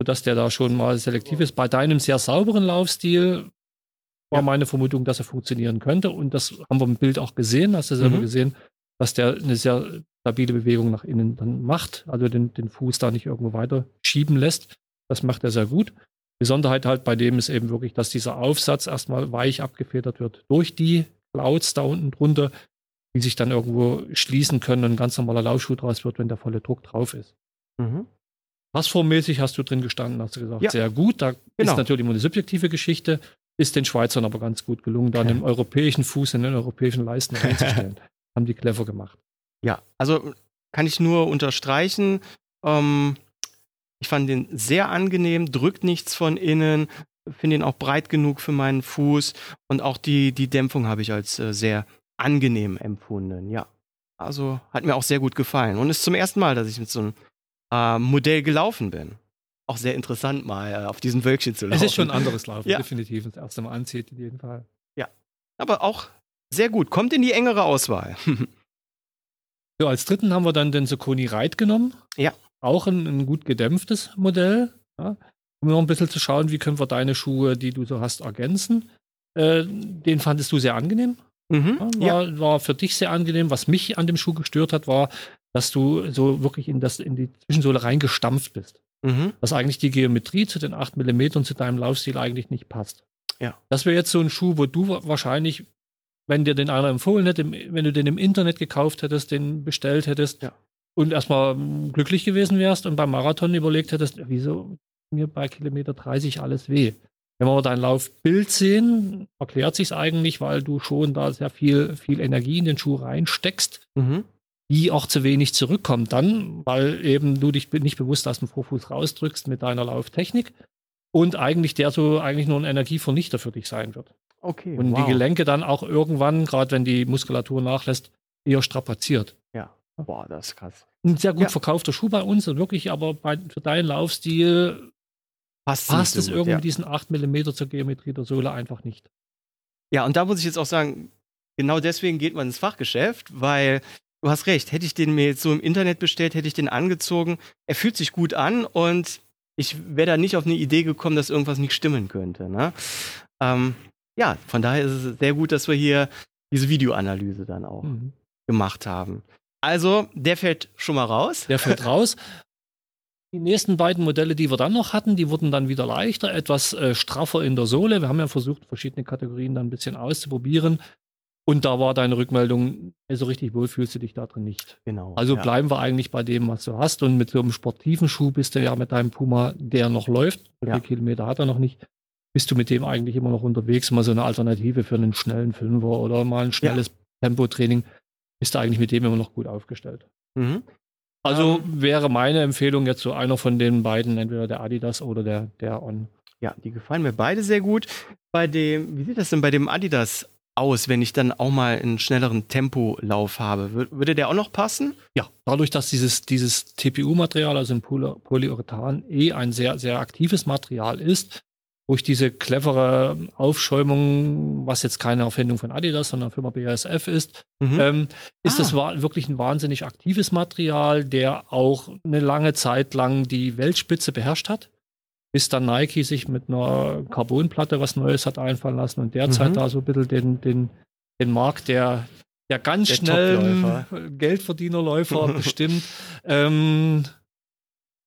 sodass der da schon mal selektiv ist. Bei deinem sehr sauberen Laufstil war Ja. meine Vermutung, dass er funktionieren könnte. Und das haben wir im Bild auch gesehen, hast du selber Mhm. gesehen, dass der eine sehr stabile Bewegung nach innen dann macht, also den, den Fuß da nicht irgendwo weiter schieben lässt. Das macht er sehr gut. Besonderheit halt bei dem ist eben wirklich, dass dieser Aufsatz erstmal weich abgefedert wird durch die Clouds da unten drunter, die sich dann irgendwo schließen können und ein ganz normaler Laufschuh draus wird, wenn der volle Druck drauf ist. Mhm. Passformmäßig hast du drin gestanden, hast du gesagt, Ja. sehr gut. Da Genau. ist natürlich immer eine subjektive Geschichte, ist den Schweizern aber ganz gut gelungen, da Okay. einen europäischen Fuß in den europäischen Leisten reinzustellen. Haben die clever gemacht. Ja, also kann ich nur unterstreichen. Ähm, ich fand den sehr angenehm, drückt nichts von innen, finde ihn auch breit genug für meinen Fuß und auch die, die Dämpfung habe ich als äh, sehr angenehm empfunden. Ja, also hat mir auch sehr gut gefallen und ist zum ersten Mal, dass ich mit so einem äh, Modell gelaufen bin. Auch sehr interessant mal äh, auf diesen Wölkchen zu laufen. Es ist schon ein anderes Laufen, Ja. definitiv. Das erste Mal anzieht, in jedem Fall. Aber auch sehr gut, kommt in die engere Auswahl. So, als dritten haben wir dann den Soconi Ride genommen. Ja. Auch ein, ein gut gedämpftes Modell. Ja. Um noch ein bisschen zu schauen, wie können wir deine Schuhe, die du so hast, ergänzen. Äh, den fandest du sehr angenehm. mhm. Ja, war, war für dich sehr angenehm. Was mich an dem Schuh gestört hat, war, dass du so wirklich in, das, in die Zwischensohle reingestampft bist. Mhm. Dass eigentlich die Geometrie zu den 8 mm zu deinem Laufstil eigentlich nicht passt. Ja. Das wäre jetzt so ein Schuh, wo du wa- wahrscheinlich, wenn dir den einer empfohlen hätte, wenn du den im Internet gekauft hättest, den bestellt hättest Ja. Und erstmal mm, glücklich gewesen wärst und beim Marathon überlegt hättest, wieso mir bei Kilometer 30 alles weh. Wenn wir dein Laufbild sehen, erklärt sich eigentlich, weil du schon da sehr viel, viel Energie in den Schuh reinsteckst, Mhm. die auch zu wenig zurückkommt dann, weil eben du dich nicht bewusst aus dem Vorfuß rausdrückst mit deiner Lauftechnik und eigentlich der so eigentlich nur ein Energievernichter für dich sein wird. Okay. Und die wow. Gelenke dann auch irgendwann, gerade wenn die Muskulatur nachlässt, eher strapaziert. Boah, das ist krass. Ein sehr gut Ja. verkaufter Schuh bei uns und wirklich aber bei, für deinen Laufstil Passt, passt es so irgendwie ja. diesen 8 mm zur Geometrie der Sohle einfach nicht. Ja, und da muss ich jetzt auch sagen, genau deswegen geht man ins Fachgeschäft, weil du hast recht, hätte ich den mir jetzt so im Internet bestellt, hätte ich den angezogen. Er fühlt sich gut an und ich wäre da nicht auf eine Idee gekommen, dass irgendwas nicht stimmen könnte. Ne? Ähm, ja, von daher ist es sehr gut, dass wir hier diese Videoanalyse dann auch Mhm. gemacht haben. Also, der fällt schon mal raus. Der fällt raus. Die nächsten beiden Modelle, die wir dann noch hatten, die wurden dann wieder leichter, etwas äh, straffer in der Sohle. Wir haben ja versucht, verschiedene Kategorien dann ein bisschen auszuprobieren. Und da war deine Rückmeldung, so richtig wohl fühlst du dich da drin nicht. Genau. Also ja. bleiben wir eigentlich bei dem, was du hast. Und mit so einem sportiven Schuh bist du ja mit deinem Puma, der noch läuft. Ja. viele Kilometer hat er noch nicht. bist du mit dem eigentlich immer noch unterwegs, mal so eine Alternative für einen schnellen Fünfer oder mal ein schnelles ja. Tempotraining, bist du eigentlich mit dem immer noch gut aufgestellt. Mhm. Also ähm. wäre meine Empfehlung jetzt so einer von den beiden, entweder der Adidas oder der, der On. Ja, die gefallen mir beide sehr gut. Bei dem, wie sieht das denn bei dem Adidas aus, wenn ich dann auch mal einen schnelleren Tempolauf habe? Würde der auch noch passen? Ja, dadurch, dass dieses, dieses TPU-Material, also ein Polyurethan, eh ein sehr, sehr aktives Material ist, durch diese clevere Aufschäumung, was jetzt keine Erfindung von Adidas, sondern Firma BASF ist, mhm. ähm, ist ah. das wirklich ein wahnsinnig aktives Material, der auch eine lange Zeit lang die Weltspitze beherrscht hat, bis dann Nike sich mit einer Carbonplatte was Neues hat einfallen lassen und derzeit mhm. da so ein bisschen den, den, den Markt der, der ganz der schnellen Geldverdienerläufer bestimmt. Ähm,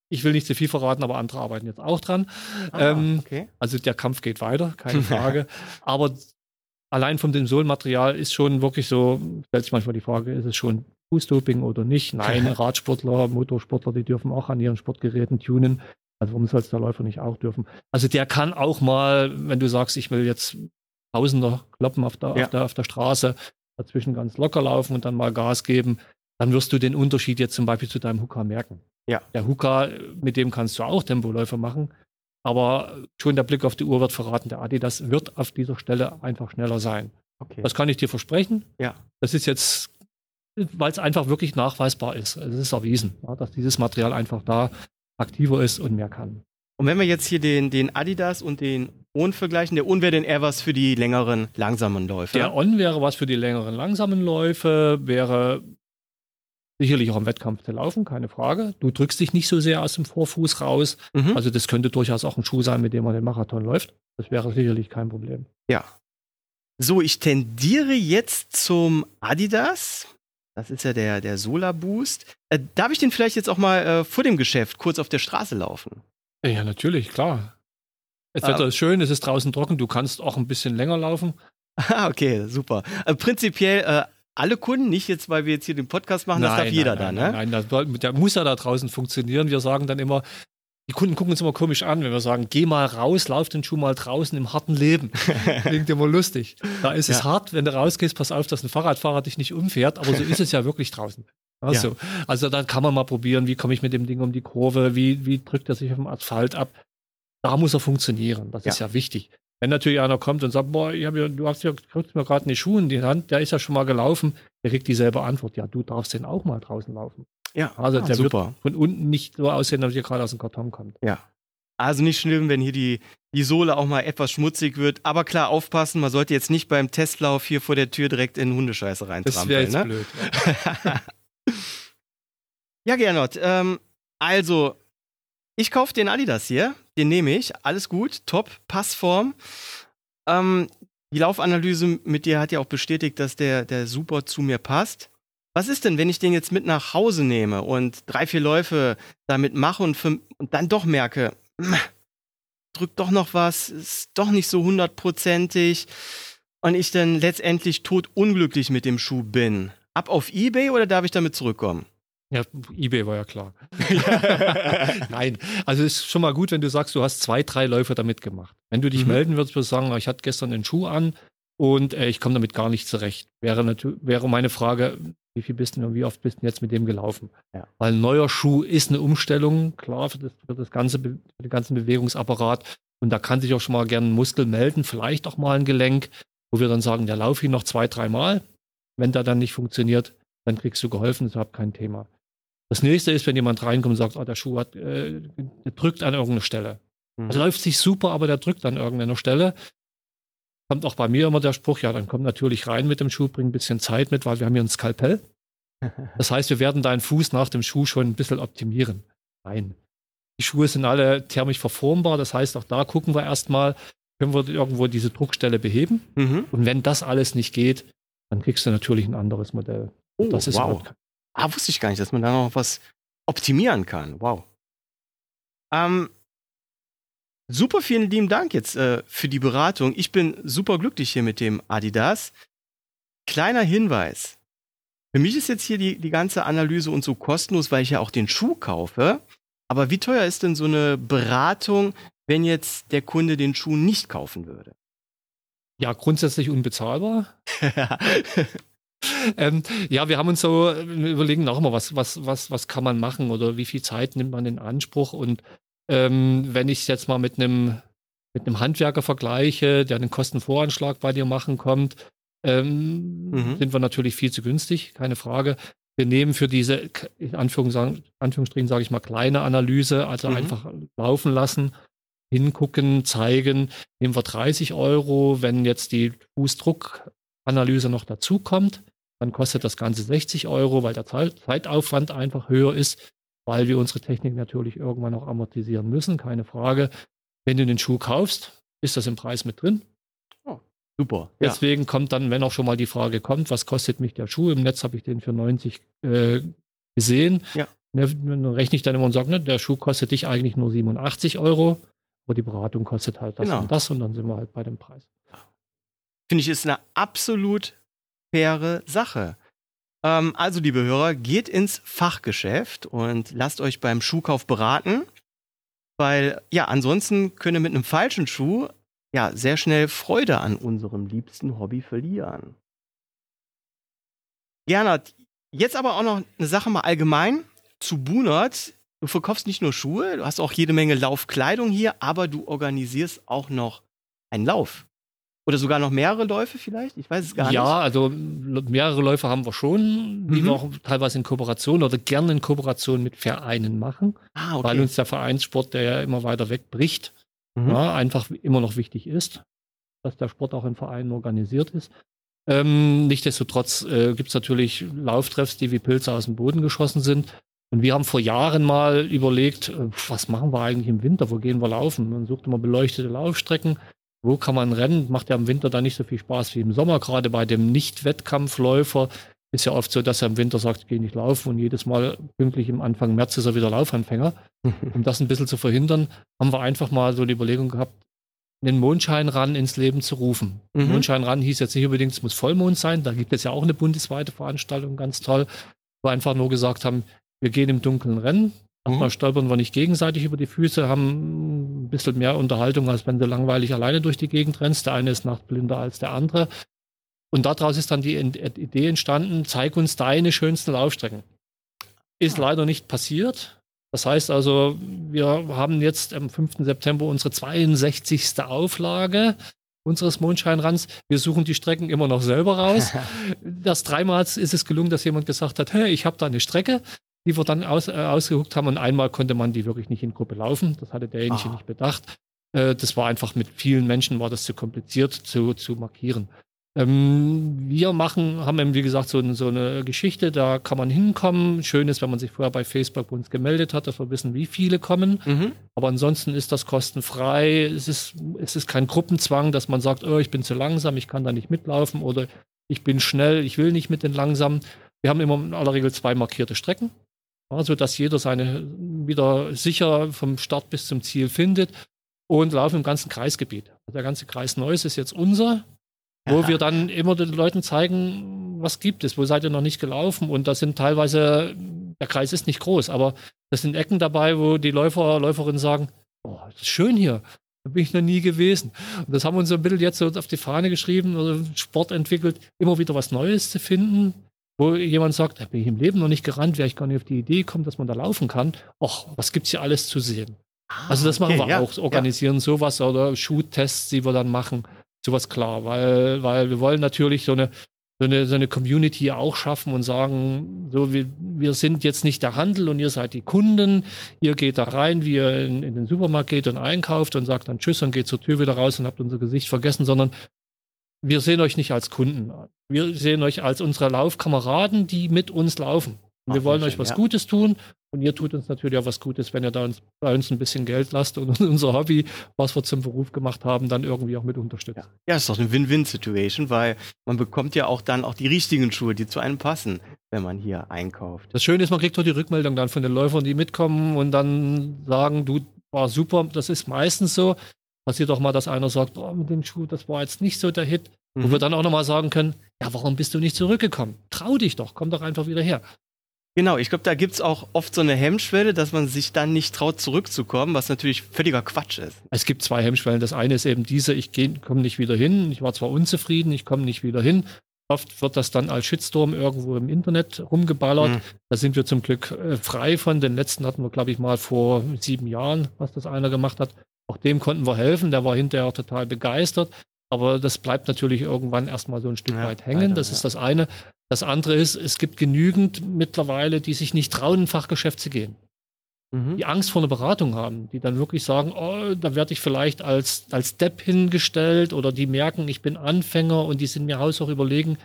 ich will nicht zu viel verraten, aber andere arbeiten jetzt auch dran. Ah, ähm, okay. Also der Kampf geht weiter, keine Frage. aber allein vom Sensolmaterial ist schon wirklich so, stellt sich manchmal die Frage, ist es schon Fußdoping oder nicht? Nein, Radsportler, Motorsportler, die dürfen auch an ihren Sportgeräten tunen. Also warum soll es der Läufer nicht auch dürfen? Also der kann auch mal, wenn du sagst, ich will jetzt Tausender kloppen auf der, ja. auf der, auf der Straße, dazwischen ganz locker laufen und dann mal Gas geben, dann wirst du den Unterschied jetzt zum Beispiel zu deinem Hooker merken. Ja. Der Hooker, mit dem kannst du auch Tempoläufe machen. Aber schon der Blick auf die Uhr wird verraten, der Adidas wird auf dieser Stelle einfach schneller sein. Okay. Das kann ich dir versprechen. Ja. Das ist jetzt, weil es einfach wirklich nachweisbar ist. Es ist erwiesen, ja, dass dieses Material einfach da aktiver ist und mehr kann. Und wenn wir jetzt hier den, den Adidas und den On vergleichen, der On wäre denn eher was für die längeren, langsamen Läufe? Der On wäre was für die längeren, langsamen Läufe, wäre sicherlich auch im Wettkampf zu laufen, keine Frage. Du drückst dich nicht so sehr aus dem Vorfuß raus. Mhm. Also das könnte durchaus auch ein Schuh sein, mit dem man den Marathon läuft. Das wäre sicherlich kein Problem. Ja. So, ich tendiere jetzt zum Adidas. Das ist ja der, der Solar Boost. Äh, darf ich den vielleicht jetzt auch mal äh, vor dem Geschäft kurz auf der Straße laufen? Ja, natürlich, klar. Das Wetter ah. ist schön, es ist draußen trocken, du kannst auch ein bisschen länger laufen. Ah, okay, super. Äh, prinzipiell äh, alle Kunden, nicht jetzt, weil wir jetzt hier den Podcast machen, nein, das darf jeder nein, dann, ne? Nein, das, der muss ja da draußen funktionieren. Wir sagen dann immer, die Kunden gucken uns immer komisch an, wenn wir sagen, geh mal raus, lauf den Schuh mal draußen im harten Leben. Klingt immer lustig. Da ist ja. es hart, wenn du rausgehst, pass auf, dass ein Fahrradfahrer dich nicht umfährt, aber so ist es ja wirklich draußen. Also, ja. also da kann man mal probieren, wie komme ich mit dem Ding um die Kurve, wie, wie drückt er sich auf dem Asphalt ab. Da muss er funktionieren, das ja. ist ja wichtig. Wenn natürlich einer kommt und sagt, boah, ich hab ja, du hast ja mir gerade eine Schuhe in die Hand, der ist ja schon mal gelaufen, der kriegt dieselbe Antwort. Ja, du darfst den auch mal draußen laufen. Ja, also ah, der super. wird von unten nicht so aussehen, als er gerade aus dem Karton kommt. Ja. Also nicht schlimm, wenn hier die, die Sohle auch mal etwas schmutzig wird. Aber klar, aufpassen, man sollte jetzt nicht beim Testlauf hier vor der Tür direkt in Hundescheiße reintrampeln. Das wäre jetzt ne? blöd. Ja, ja Gernot, ähm, also ich kaufe den Adidas hier, den nehme ich, alles gut, top, Passform. Ähm, die Laufanalyse mit dir hat ja auch bestätigt, dass der, der super zu mir passt. Was ist denn, wenn ich den jetzt mit nach Hause nehme und drei, vier Läufe damit mache und, für, und dann doch merke, drückt doch noch was, ist doch nicht so hundertprozentig und ich dann letztendlich tot unglücklich mit dem Schuh bin? Ab auf Ebay oder darf ich damit zurückkommen? Ja, eBay war ja klar. Nein, also es ist schon mal gut, wenn du sagst, du hast zwei, drei Läufe damit gemacht. Wenn du dich mhm. melden würdest, würdest du sagen, ich hatte gestern einen Schuh an und äh, ich komme damit gar nicht zurecht. Wäre, natürlich, wäre meine Frage, wie viel bist du und wie oft bist du jetzt mit dem gelaufen? Ja. Weil ein neuer Schuh ist eine Umstellung, klar, für das, für das ganze, für den ganzen Bewegungsapparat. Und da kann sich auch schon mal gerne ein Muskel melden, vielleicht auch mal ein Gelenk, wo wir dann sagen, der lauf ihn noch zwei, dreimal. Wenn der dann nicht funktioniert, dann kriegst du geholfen, ist überhaupt kein Thema. Das nächste ist, wenn jemand reinkommt und sagt, oh, der Schuh hat, äh, der drückt an irgendeiner Stelle. Mhm. Also läuft sich super, aber der drückt an irgendeiner Stelle. Kommt auch bei mir immer der Spruch, ja, dann komm natürlich rein mit dem Schuh, bring ein bisschen Zeit mit, weil wir haben hier ein Skalpell. Das heißt, wir werden deinen Fuß nach dem Schuh schon ein bisschen optimieren. Nein. Die Schuhe sind alle thermisch verformbar, das heißt, auch da gucken wir erstmal, können wir irgendwo diese Druckstelle beheben. Mhm. Und wenn das alles nicht geht, dann kriegst du natürlich ein anderes Modell. Oh, das ist wow. Ah, wusste ich gar nicht, dass man da noch was optimieren kann. Wow. Ähm, super vielen lieben Dank jetzt äh, für die Beratung. Ich bin super glücklich hier mit dem Adidas. Kleiner Hinweis. Für mich ist jetzt hier die, die ganze Analyse und so kostenlos, weil ich ja auch den Schuh kaufe. Aber wie teuer ist denn so eine Beratung, wenn jetzt der Kunde den Schuh nicht kaufen würde? Ja, grundsätzlich unbezahlbar. ähm, ja, wir haben uns so überlegen auch mal, was, was, was, was kann man machen oder wie viel Zeit nimmt man in Anspruch. Und ähm, wenn ich jetzt mal mit einem mit einem Handwerker vergleiche, der einen Kostenvoranschlag bei dir machen kommt, ähm, mhm. sind wir natürlich viel zu günstig, keine Frage. Wir nehmen für diese, in Anführungsstrichen sage ich mal, kleine Analyse, also mhm. einfach laufen lassen, hingucken, zeigen, nehmen wir 30 Euro. Wenn jetzt die Fußdruckanalyse noch dazu kommt, dann kostet das Ganze 60 Euro, weil der Zeitaufwand einfach höher ist, weil wir unsere Technik natürlich irgendwann auch amortisieren müssen, keine Frage. Wenn du den Schuh kaufst, ist das im Preis mit drin. Oh, super. Deswegen ja. kommt dann, wenn auch schon mal die Frage kommt, was kostet mich der Schuh? Im Netz habe ich den für 90 äh, gesehen. Ja. Ne, dann rechne ich dann immer und sage, ne, der Schuh kostet dich eigentlich nur 87 Euro, aber die Beratung kostet halt das genau. und das und dann sind wir halt bei dem Preis. Finde ich, ist eine absolut faire Sache. Ähm, also, liebe Hörer, geht ins Fachgeschäft und lasst euch beim Schuhkauf beraten. Weil, ja, ansonsten könnt ihr mit einem falschen Schuh ja sehr schnell Freude an unserem liebsten Hobby verlieren. Gernot, jetzt aber auch noch eine Sache mal allgemein zu Bunert. Du verkaufst nicht nur Schuhe, du hast auch jede Menge Laufkleidung hier, aber du organisierst auch noch einen Lauf. Oder sogar noch mehrere Läufe vielleicht? Ich weiß es gar ja, nicht. Ja, also mehrere Läufe haben wir schon, die mhm. wir auch teilweise in Kooperation oder gerne in Kooperation mit Vereinen machen, ah, okay. weil uns der Vereinssport, der ja immer weiter wegbricht, mhm. ja, einfach immer noch wichtig ist, dass der Sport auch in Vereinen organisiert ist. Ähm, Nichtsdestotrotz äh, gibt es natürlich Lauftreffs, die wie Pilze aus dem Boden geschossen sind. Und wir haben vor Jahren mal überlegt, äh, was machen wir eigentlich im Winter, wo gehen wir laufen? Man suchte mal beleuchtete Laufstrecken wo kann man rennen? Macht ja im Winter dann nicht so viel Spaß wie im Sommer. Gerade bei dem Nicht-Wettkampfläufer ist ja oft so, dass er im Winter sagt, ich gehe nicht laufen und jedes Mal pünktlich im Anfang März ist er wieder Laufanfänger. um das ein bisschen zu verhindern, haben wir einfach mal so die Überlegung gehabt, den Mondschein ran ins Leben zu rufen. Mhm. Mondschein ran hieß jetzt nicht unbedingt, es muss Vollmond sein. Da gibt es ja auch eine bundesweite Veranstaltung, ganz toll, wo wir einfach nur gesagt haben, wir gehen im Dunkeln rennen. Manchmal mhm. stolpern wir nicht gegenseitig über die Füße, haben ein bisschen mehr Unterhaltung, als wenn du langweilig alleine durch die Gegend rennst. Der eine ist nachtblinder als der andere. Und daraus ist dann die Idee entstanden, zeig uns deine schönsten Laufstrecken. Ist leider nicht passiert. Das heißt also, wir haben jetzt am 5. September unsere 62. Auflage unseres Mondscheinrands. Wir suchen die Strecken immer noch selber raus. das dreimal ist es gelungen, dass jemand gesagt hat, hey, ich habe da eine Strecke die wir dann aus, äh, ausgeguckt haben. Und einmal konnte man die wirklich nicht in Gruppe laufen. Das hatte derjenige ah. nicht bedacht. Äh, das war einfach mit vielen Menschen war das zu kompliziert zu, zu markieren. Ähm, wir machen, haben eben, wie gesagt, so, so, eine Geschichte, da kann man hinkommen. Schön ist, wenn man sich vorher bei Facebook bei uns gemeldet hat, dass wir wissen, wie viele kommen. Mhm. Aber ansonsten ist das kostenfrei. Es ist, es ist kein Gruppenzwang, dass man sagt, oh, ich bin zu langsam, ich kann da nicht mitlaufen oder ich bin schnell, ich will nicht mit den langsamen. Wir haben immer in aller Regel zwei markierte Strecken. Also, dass jeder seine wieder sicher vom Start bis zum Ziel findet und laufen im ganzen Kreisgebiet. Der ganze Kreis Neuss ist jetzt unser, wo ja. wir dann immer den Leuten zeigen, was gibt es, wo seid ihr noch nicht gelaufen und das sind teilweise, der Kreis ist nicht groß, aber das sind Ecken dabei, wo die Läufer, Läuferinnen sagen, oh, das ist schön hier. Da bin ich noch nie gewesen. Und das haben wir uns so ein bisschen jetzt so auf die Fahne geschrieben, also Sport entwickelt, immer wieder was Neues zu finden, wo jemand sagt, da bin ich im Leben noch nicht gerannt, wäre ich gar nicht auf die Idee gekommen, dass man da laufen kann. Och, was gibt's hier alles zu sehen? Ah, also das machen wir ja, auch, organisieren ja. sowas oder Shoot-Tests, die wir dann machen, sowas klar, weil, weil wir wollen natürlich so eine, so eine, so eine Community auch schaffen und sagen, so wir, wir sind jetzt nicht der Handel und ihr seid die Kunden, ihr geht da rein, wie ihr in, in den Supermarkt geht und einkauft und sagt dann Tschüss und geht zur Tür wieder raus und habt unser Gesicht vergessen, sondern wir sehen euch nicht als Kunden an. Wir sehen euch als unsere Laufkameraden, die mit uns laufen. Wir wollen euch was ja. Gutes tun und ihr tut uns natürlich auch was Gutes, wenn ihr da uns, bei uns ein bisschen Geld lasst und unser Hobby, was wir zum Beruf gemacht haben, dann irgendwie auch mit unterstützt. Ja, ja ist doch eine Win-Win-Situation, weil man bekommt ja auch dann auch die richtigen Schuhe, die zu einem passen, wenn man hier einkauft. Das Schöne ist, man kriegt doch die Rückmeldung dann von den Läufern, die mitkommen und dann sagen, du war super, das ist meistens so passiert auch mal, dass einer sagt, oh, mit dem Schuh, das war jetzt nicht so der Hit. Mhm. Wo wir dann auch nochmal sagen können, ja, warum bist du nicht zurückgekommen? Trau dich doch, komm doch einfach wieder her. Genau, ich glaube, da gibt es auch oft so eine Hemmschwelle, dass man sich dann nicht traut, zurückzukommen, was natürlich völliger Quatsch ist. Es gibt zwei Hemmschwellen. Das eine ist eben diese, ich komme nicht wieder hin. Ich war zwar unzufrieden, ich komme nicht wieder hin. Oft wird das dann als Shitstorm irgendwo im Internet rumgeballert. Mhm. Da sind wir zum Glück äh, frei von. Den letzten hatten wir, glaube ich, mal vor sieben Jahren, was das einer gemacht hat. Auch dem konnten wir helfen. Der war hinterher total begeistert. Aber das bleibt natürlich irgendwann erstmal so ein Stück ja, weit hängen. Leider, das ist ja. das eine. Das andere ist, es gibt genügend mittlerweile, die sich nicht trauen, in Fachgeschäft zu gehen. Mhm. Die Angst vor einer Beratung haben, die dann wirklich sagen, oh, da werde ich vielleicht als, als Depp hingestellt oder die merken, ich bin Anfänger und die sind mir haushoch überlegen,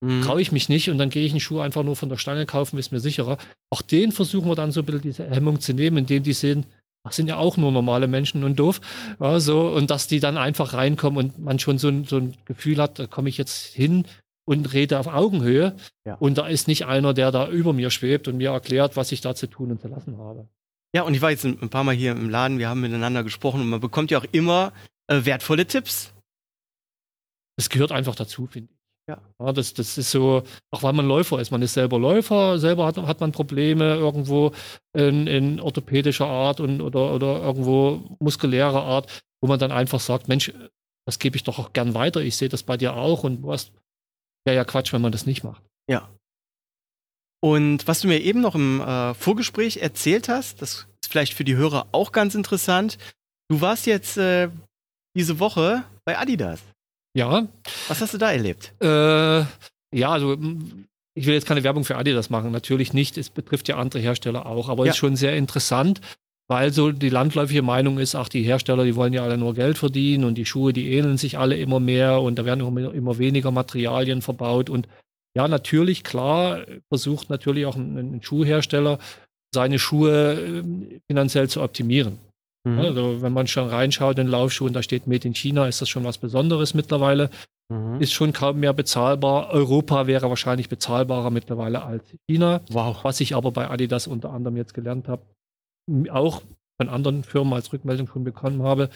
mhm. traue ich mich nicht und dann gehe ich einen Schuh einfach nur von der Stange kaufen, ist mir sicherer. Auch den versuchen wir dann so ein bisschen diese Hemmung zu nehmen, indem die sehen, das sind ja auch nur normale Menschen und doof. Ja, so, und dass die dann einfach reinkommen und man schon so ein, so ein Gefühl hat, da komme ich jetzt hin und rede auf Augenhöhe. Ja. Und da ist nicht einer, der da über mir schwebt und mir erklärt, was ich da zu tun und zu lassen habe. Ja, und ich war jetzt ein paar Mal hier im Laden, wir haben miteinander gesprochen und man bekommt ja auch immer äh, wertvolle Tipps. Das gehört einfach dazu, finde ich. Ja. ja. das, das ist so, auch weil man Läufer ist. Man ist selber Läufer, selber hat, hat man Probleme irgendwo in, in orthopädischer Art und, oder, oder irgendwo muskulärer Art, wo man dann einfach sagt, Mensch, das gebe ich doch auch gern weiter. Ich sehe das bei dir auch und du hast ja ja Quatsch, wenn man das nicht macht. Ja. Und was du mir eben noch im äh, Vorgespräch erzählt hast, das ist vielleicht für die Hörer auch ganz interessant. Du warst jetzt äh, diese Woche bei Adidas. Ja. Was hast du da erlebt? Äh, ja, also ich will jetzt keine Werbung für Adidas machen, natürlich nicht. Es betrifft ja andere Hersteller auch, aber ja. ist schon sehr interessant, weil so die landläufige Meinung ist, ach, die Hersteller, die wollen ja alle nur Geld verdienen und die Schuhe, die ähneln sich alle immer mehr und da werden immer, immer weniger Materialien verbaut. Und ja, natürlich, klar, versucht natürlich auch ein, ein Schuhhersteller, seine Schuhe äh, finanziell zu optimieren. Mhm. Also wenn man schon reinschaut in Laufschuhen, da steht Made in China, ist das schon was Besonderes mittlerweile. Mhm. Ist schon kaum mehr bezahlbar. Europa wäre wahrscheinlich bezahlbarer mittlerweile als China. Wow. Was ich aber bei Adidas unter anderem jetzt gelernt habe, auch von anderen Firmen als Rückmeldung schon bekommen habe,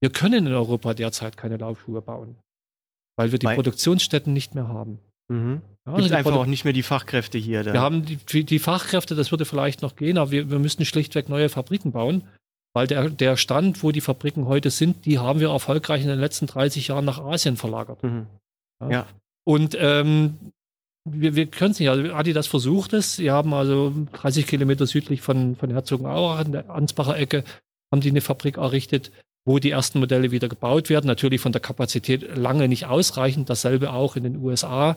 wir können in Europa derzeit keine Laufschuhe bauen, weil wir die weil Produktionsstätten nicht mehr haben. Mhm. Ja, also Gibt einfach Produ auch nicht mehr die Fachkräfte hier. Da. Wir haben die, die, Fachkräfte, das würde vielleicht noch gehen, aber wir, wir müssten schlichtweg neue Fabriken bauen. Weil der, der Stand, wo die Fabriken heute sind, die haben wir erfolgreich in den letzten 30 Jahren nach Asien verlagert. Mhm. Ja. ja. Und ähm, wir, wir können es nicht. Also Adidas versucht es. Sie haben also 30 Kilometer südlich von, von Herzogenaurach, in der Ansbacher Ecke, haben die eine Fabrik errichtet, wo die ersten Modelle wieder gebaut werden. Natürlich von der Kapazität lange nicht ausreichend. Dasselbe auch in den USA.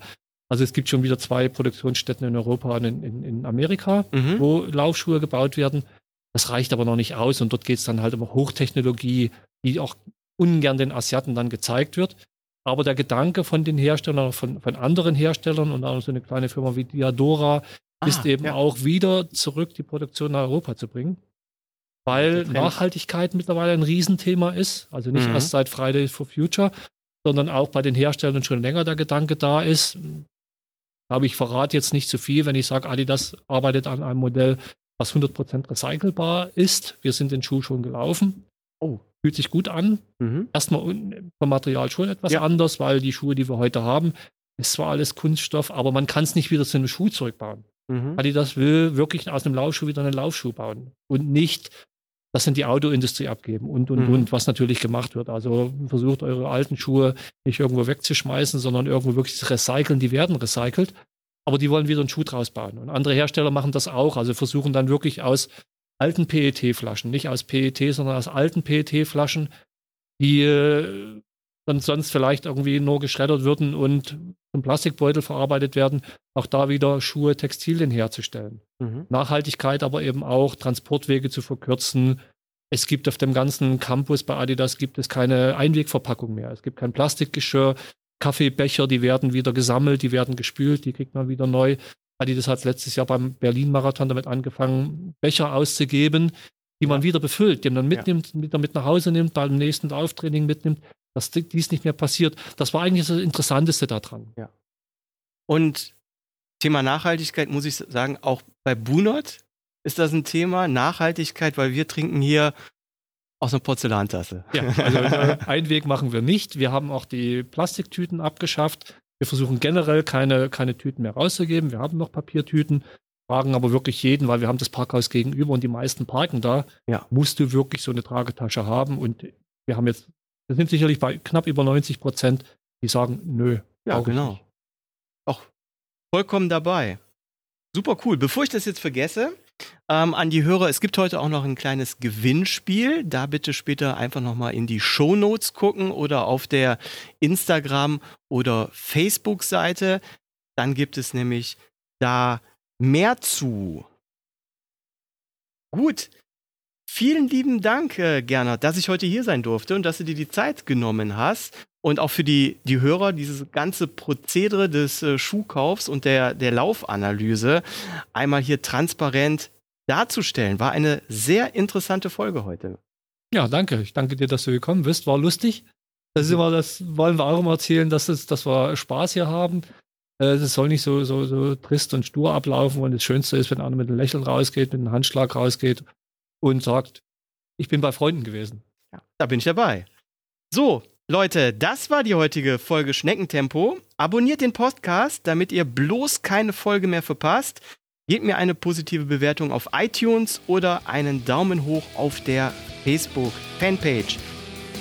Also es gibt schon wieder zwei Produktionsstätten in Europa und in, in, in Amerika, mhm. wo Laufschuhe gebaut werden. Das reicht aber noch nicht aus und dort geht es dann halt um Hochtechnologie, die auch ungern den Asiaten dann gezeigt wird. Aber der Gedanke von den Herstellern, von, von anderen Herstellern und auch so eine kleine Firma wie Diadora ah, ist eben ja. auch wieder zurück die Produktion nach Europa zu bringen. Weil Nachhaltigkeit mittlerweile ein Riesenthema ist. Also nicht mhm. erst seit Fridays for Future, sondern auch bei den Herstellern schon länger der Gedanke da ist. Aber ich verrate jetzt nicht zu viel, wenn ich sage, Adidas arbeitet an einem Modell, was 100% recycelbar ist. Wir sind den Schuh schon gelaufen. Oh. Fühlt sich gut an. Mhm. Erstmal vom Material schon etwas ja. anders, weil die Schuhe, die wir heute haben, ist zwar alles Kunststoff, aber man kann es nicht wieder zu einem Schuh zurückbauen. Mhm. Adidas will wirklich aus einem Laufschuh wieder einen Laufschuh bauen und nicht das sind die Autoindustrie abgeben und, und, mhm. und, was natürlich gemacht wird. Also versucht eure alten Schuhe nicht irgendwo wegzuschmeißen, sondern irgendwo wirklich zu recyceln. Die werden recycelt aber die wollen wieder einen Schuh draus bauen. Und andere Hersteller machen das auch, also versuchen dann wirklich aus alten PET-Flaschen, nicht aus PET, sondern aus alten PET-Flaschen, die äh, dann sonst vielleicht irgendwie nur geschreddert würden und zum Plastikbeutel verarbeitet werden, auch da wieder Schuhe, Textilien herzustellen. Mhm. Nachhaltigkeit aber eben auch, Transportwege zu verkürzen. Es gibt auf dem ganzen Campus bei Adidas gibt es keine Einwegverpackung mehr. Es gibt kein Plastikgeschirr. Kaffeebecher, die werden wieder gesammelt, die werden gespült, die kriegt man wieder neu. Adidas hat letztes Jahr beim Berlin-Marathon damit angefangen, Becher auszugeben, die man wieder befüllt, die man dann mitnimmt, ja. wieder mit nach Hause nimmt, beim nächsten Auftraining mitnimmt, dass dies nicht mehr passiert. Das war eigentlich das Interessanteste daran. Ja. Und Thema Nachhaltigkeit muss ich sagen, auch bei Bunot ist das ein Thema, Nachhaltigkeit, weil wir trinken hier aus einer Porzellantasse. Ja, also äh, Einweg machen wir nicht. Wir haben auch die Plastiktüten abgeschafft. Wir versuchen generell keine, keine Tüten mehr rauszugeben. Wir haben noch Papiertüten. fragen aber wirklich jeden, weil wir haben das Parkhaus gegenüber und die meisten parken da. Ja. Musst du wirklich so eine Tragetasche haben? Und wir haben jetzt, wir sind sicherlich bei knapp über 90 Prozent, die sagen, nö. Ja, genau. nicht. Auch vollkommen dabei. Super cool. Bevor ich das jetzt vergesse, ähm, an die Hörer, es gibt heute auch noch ein kleines Gewinnspiel. Da bitte später einfach nochmal in die Shownotes gucken oder auf der Instagram- oder Facebook-Seite. Dann gibt es nämlich da mehr zu. Gut. Vielen lieben Dank, äh, Gernot, dass ich heute hier sein durfte und dass du dir die Zeit genommen hast. Und auch für die, die Hörer, dieses ganze Prozedere des äh, Schuhkaufs und der, der Laufanalyse einmal hier transparent darzustellen. War eine sehr interessante Folge heute. Ja, danke. Ich danke dir, dass du gekommen bist. War lustig. Das ist immer, das wollen wir auch immer erzählen, dass, es, dass wir Spaß hier haben. Äh, Es soll nicht so, so, so trist und stur ablaufen. Und das Schönste ist, wenn einer mit einem Lächeln rausgeht, mit einem Handschlag rausgeht und sagt, ich bin bei Freunden gewesen. Ja, da bin ich dabei. So, Leute, das war die heutige Folge Schneckentempo. Abonniert den Podcast, damit ihr bloß keine Folge mehr verpasst. Gebt mir eine positive Bewertung auf iTunes oder einen Daumen hoch auf der Facebook-Fanpage.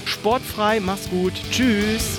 Sportfrei, mach's gut. Tschüss.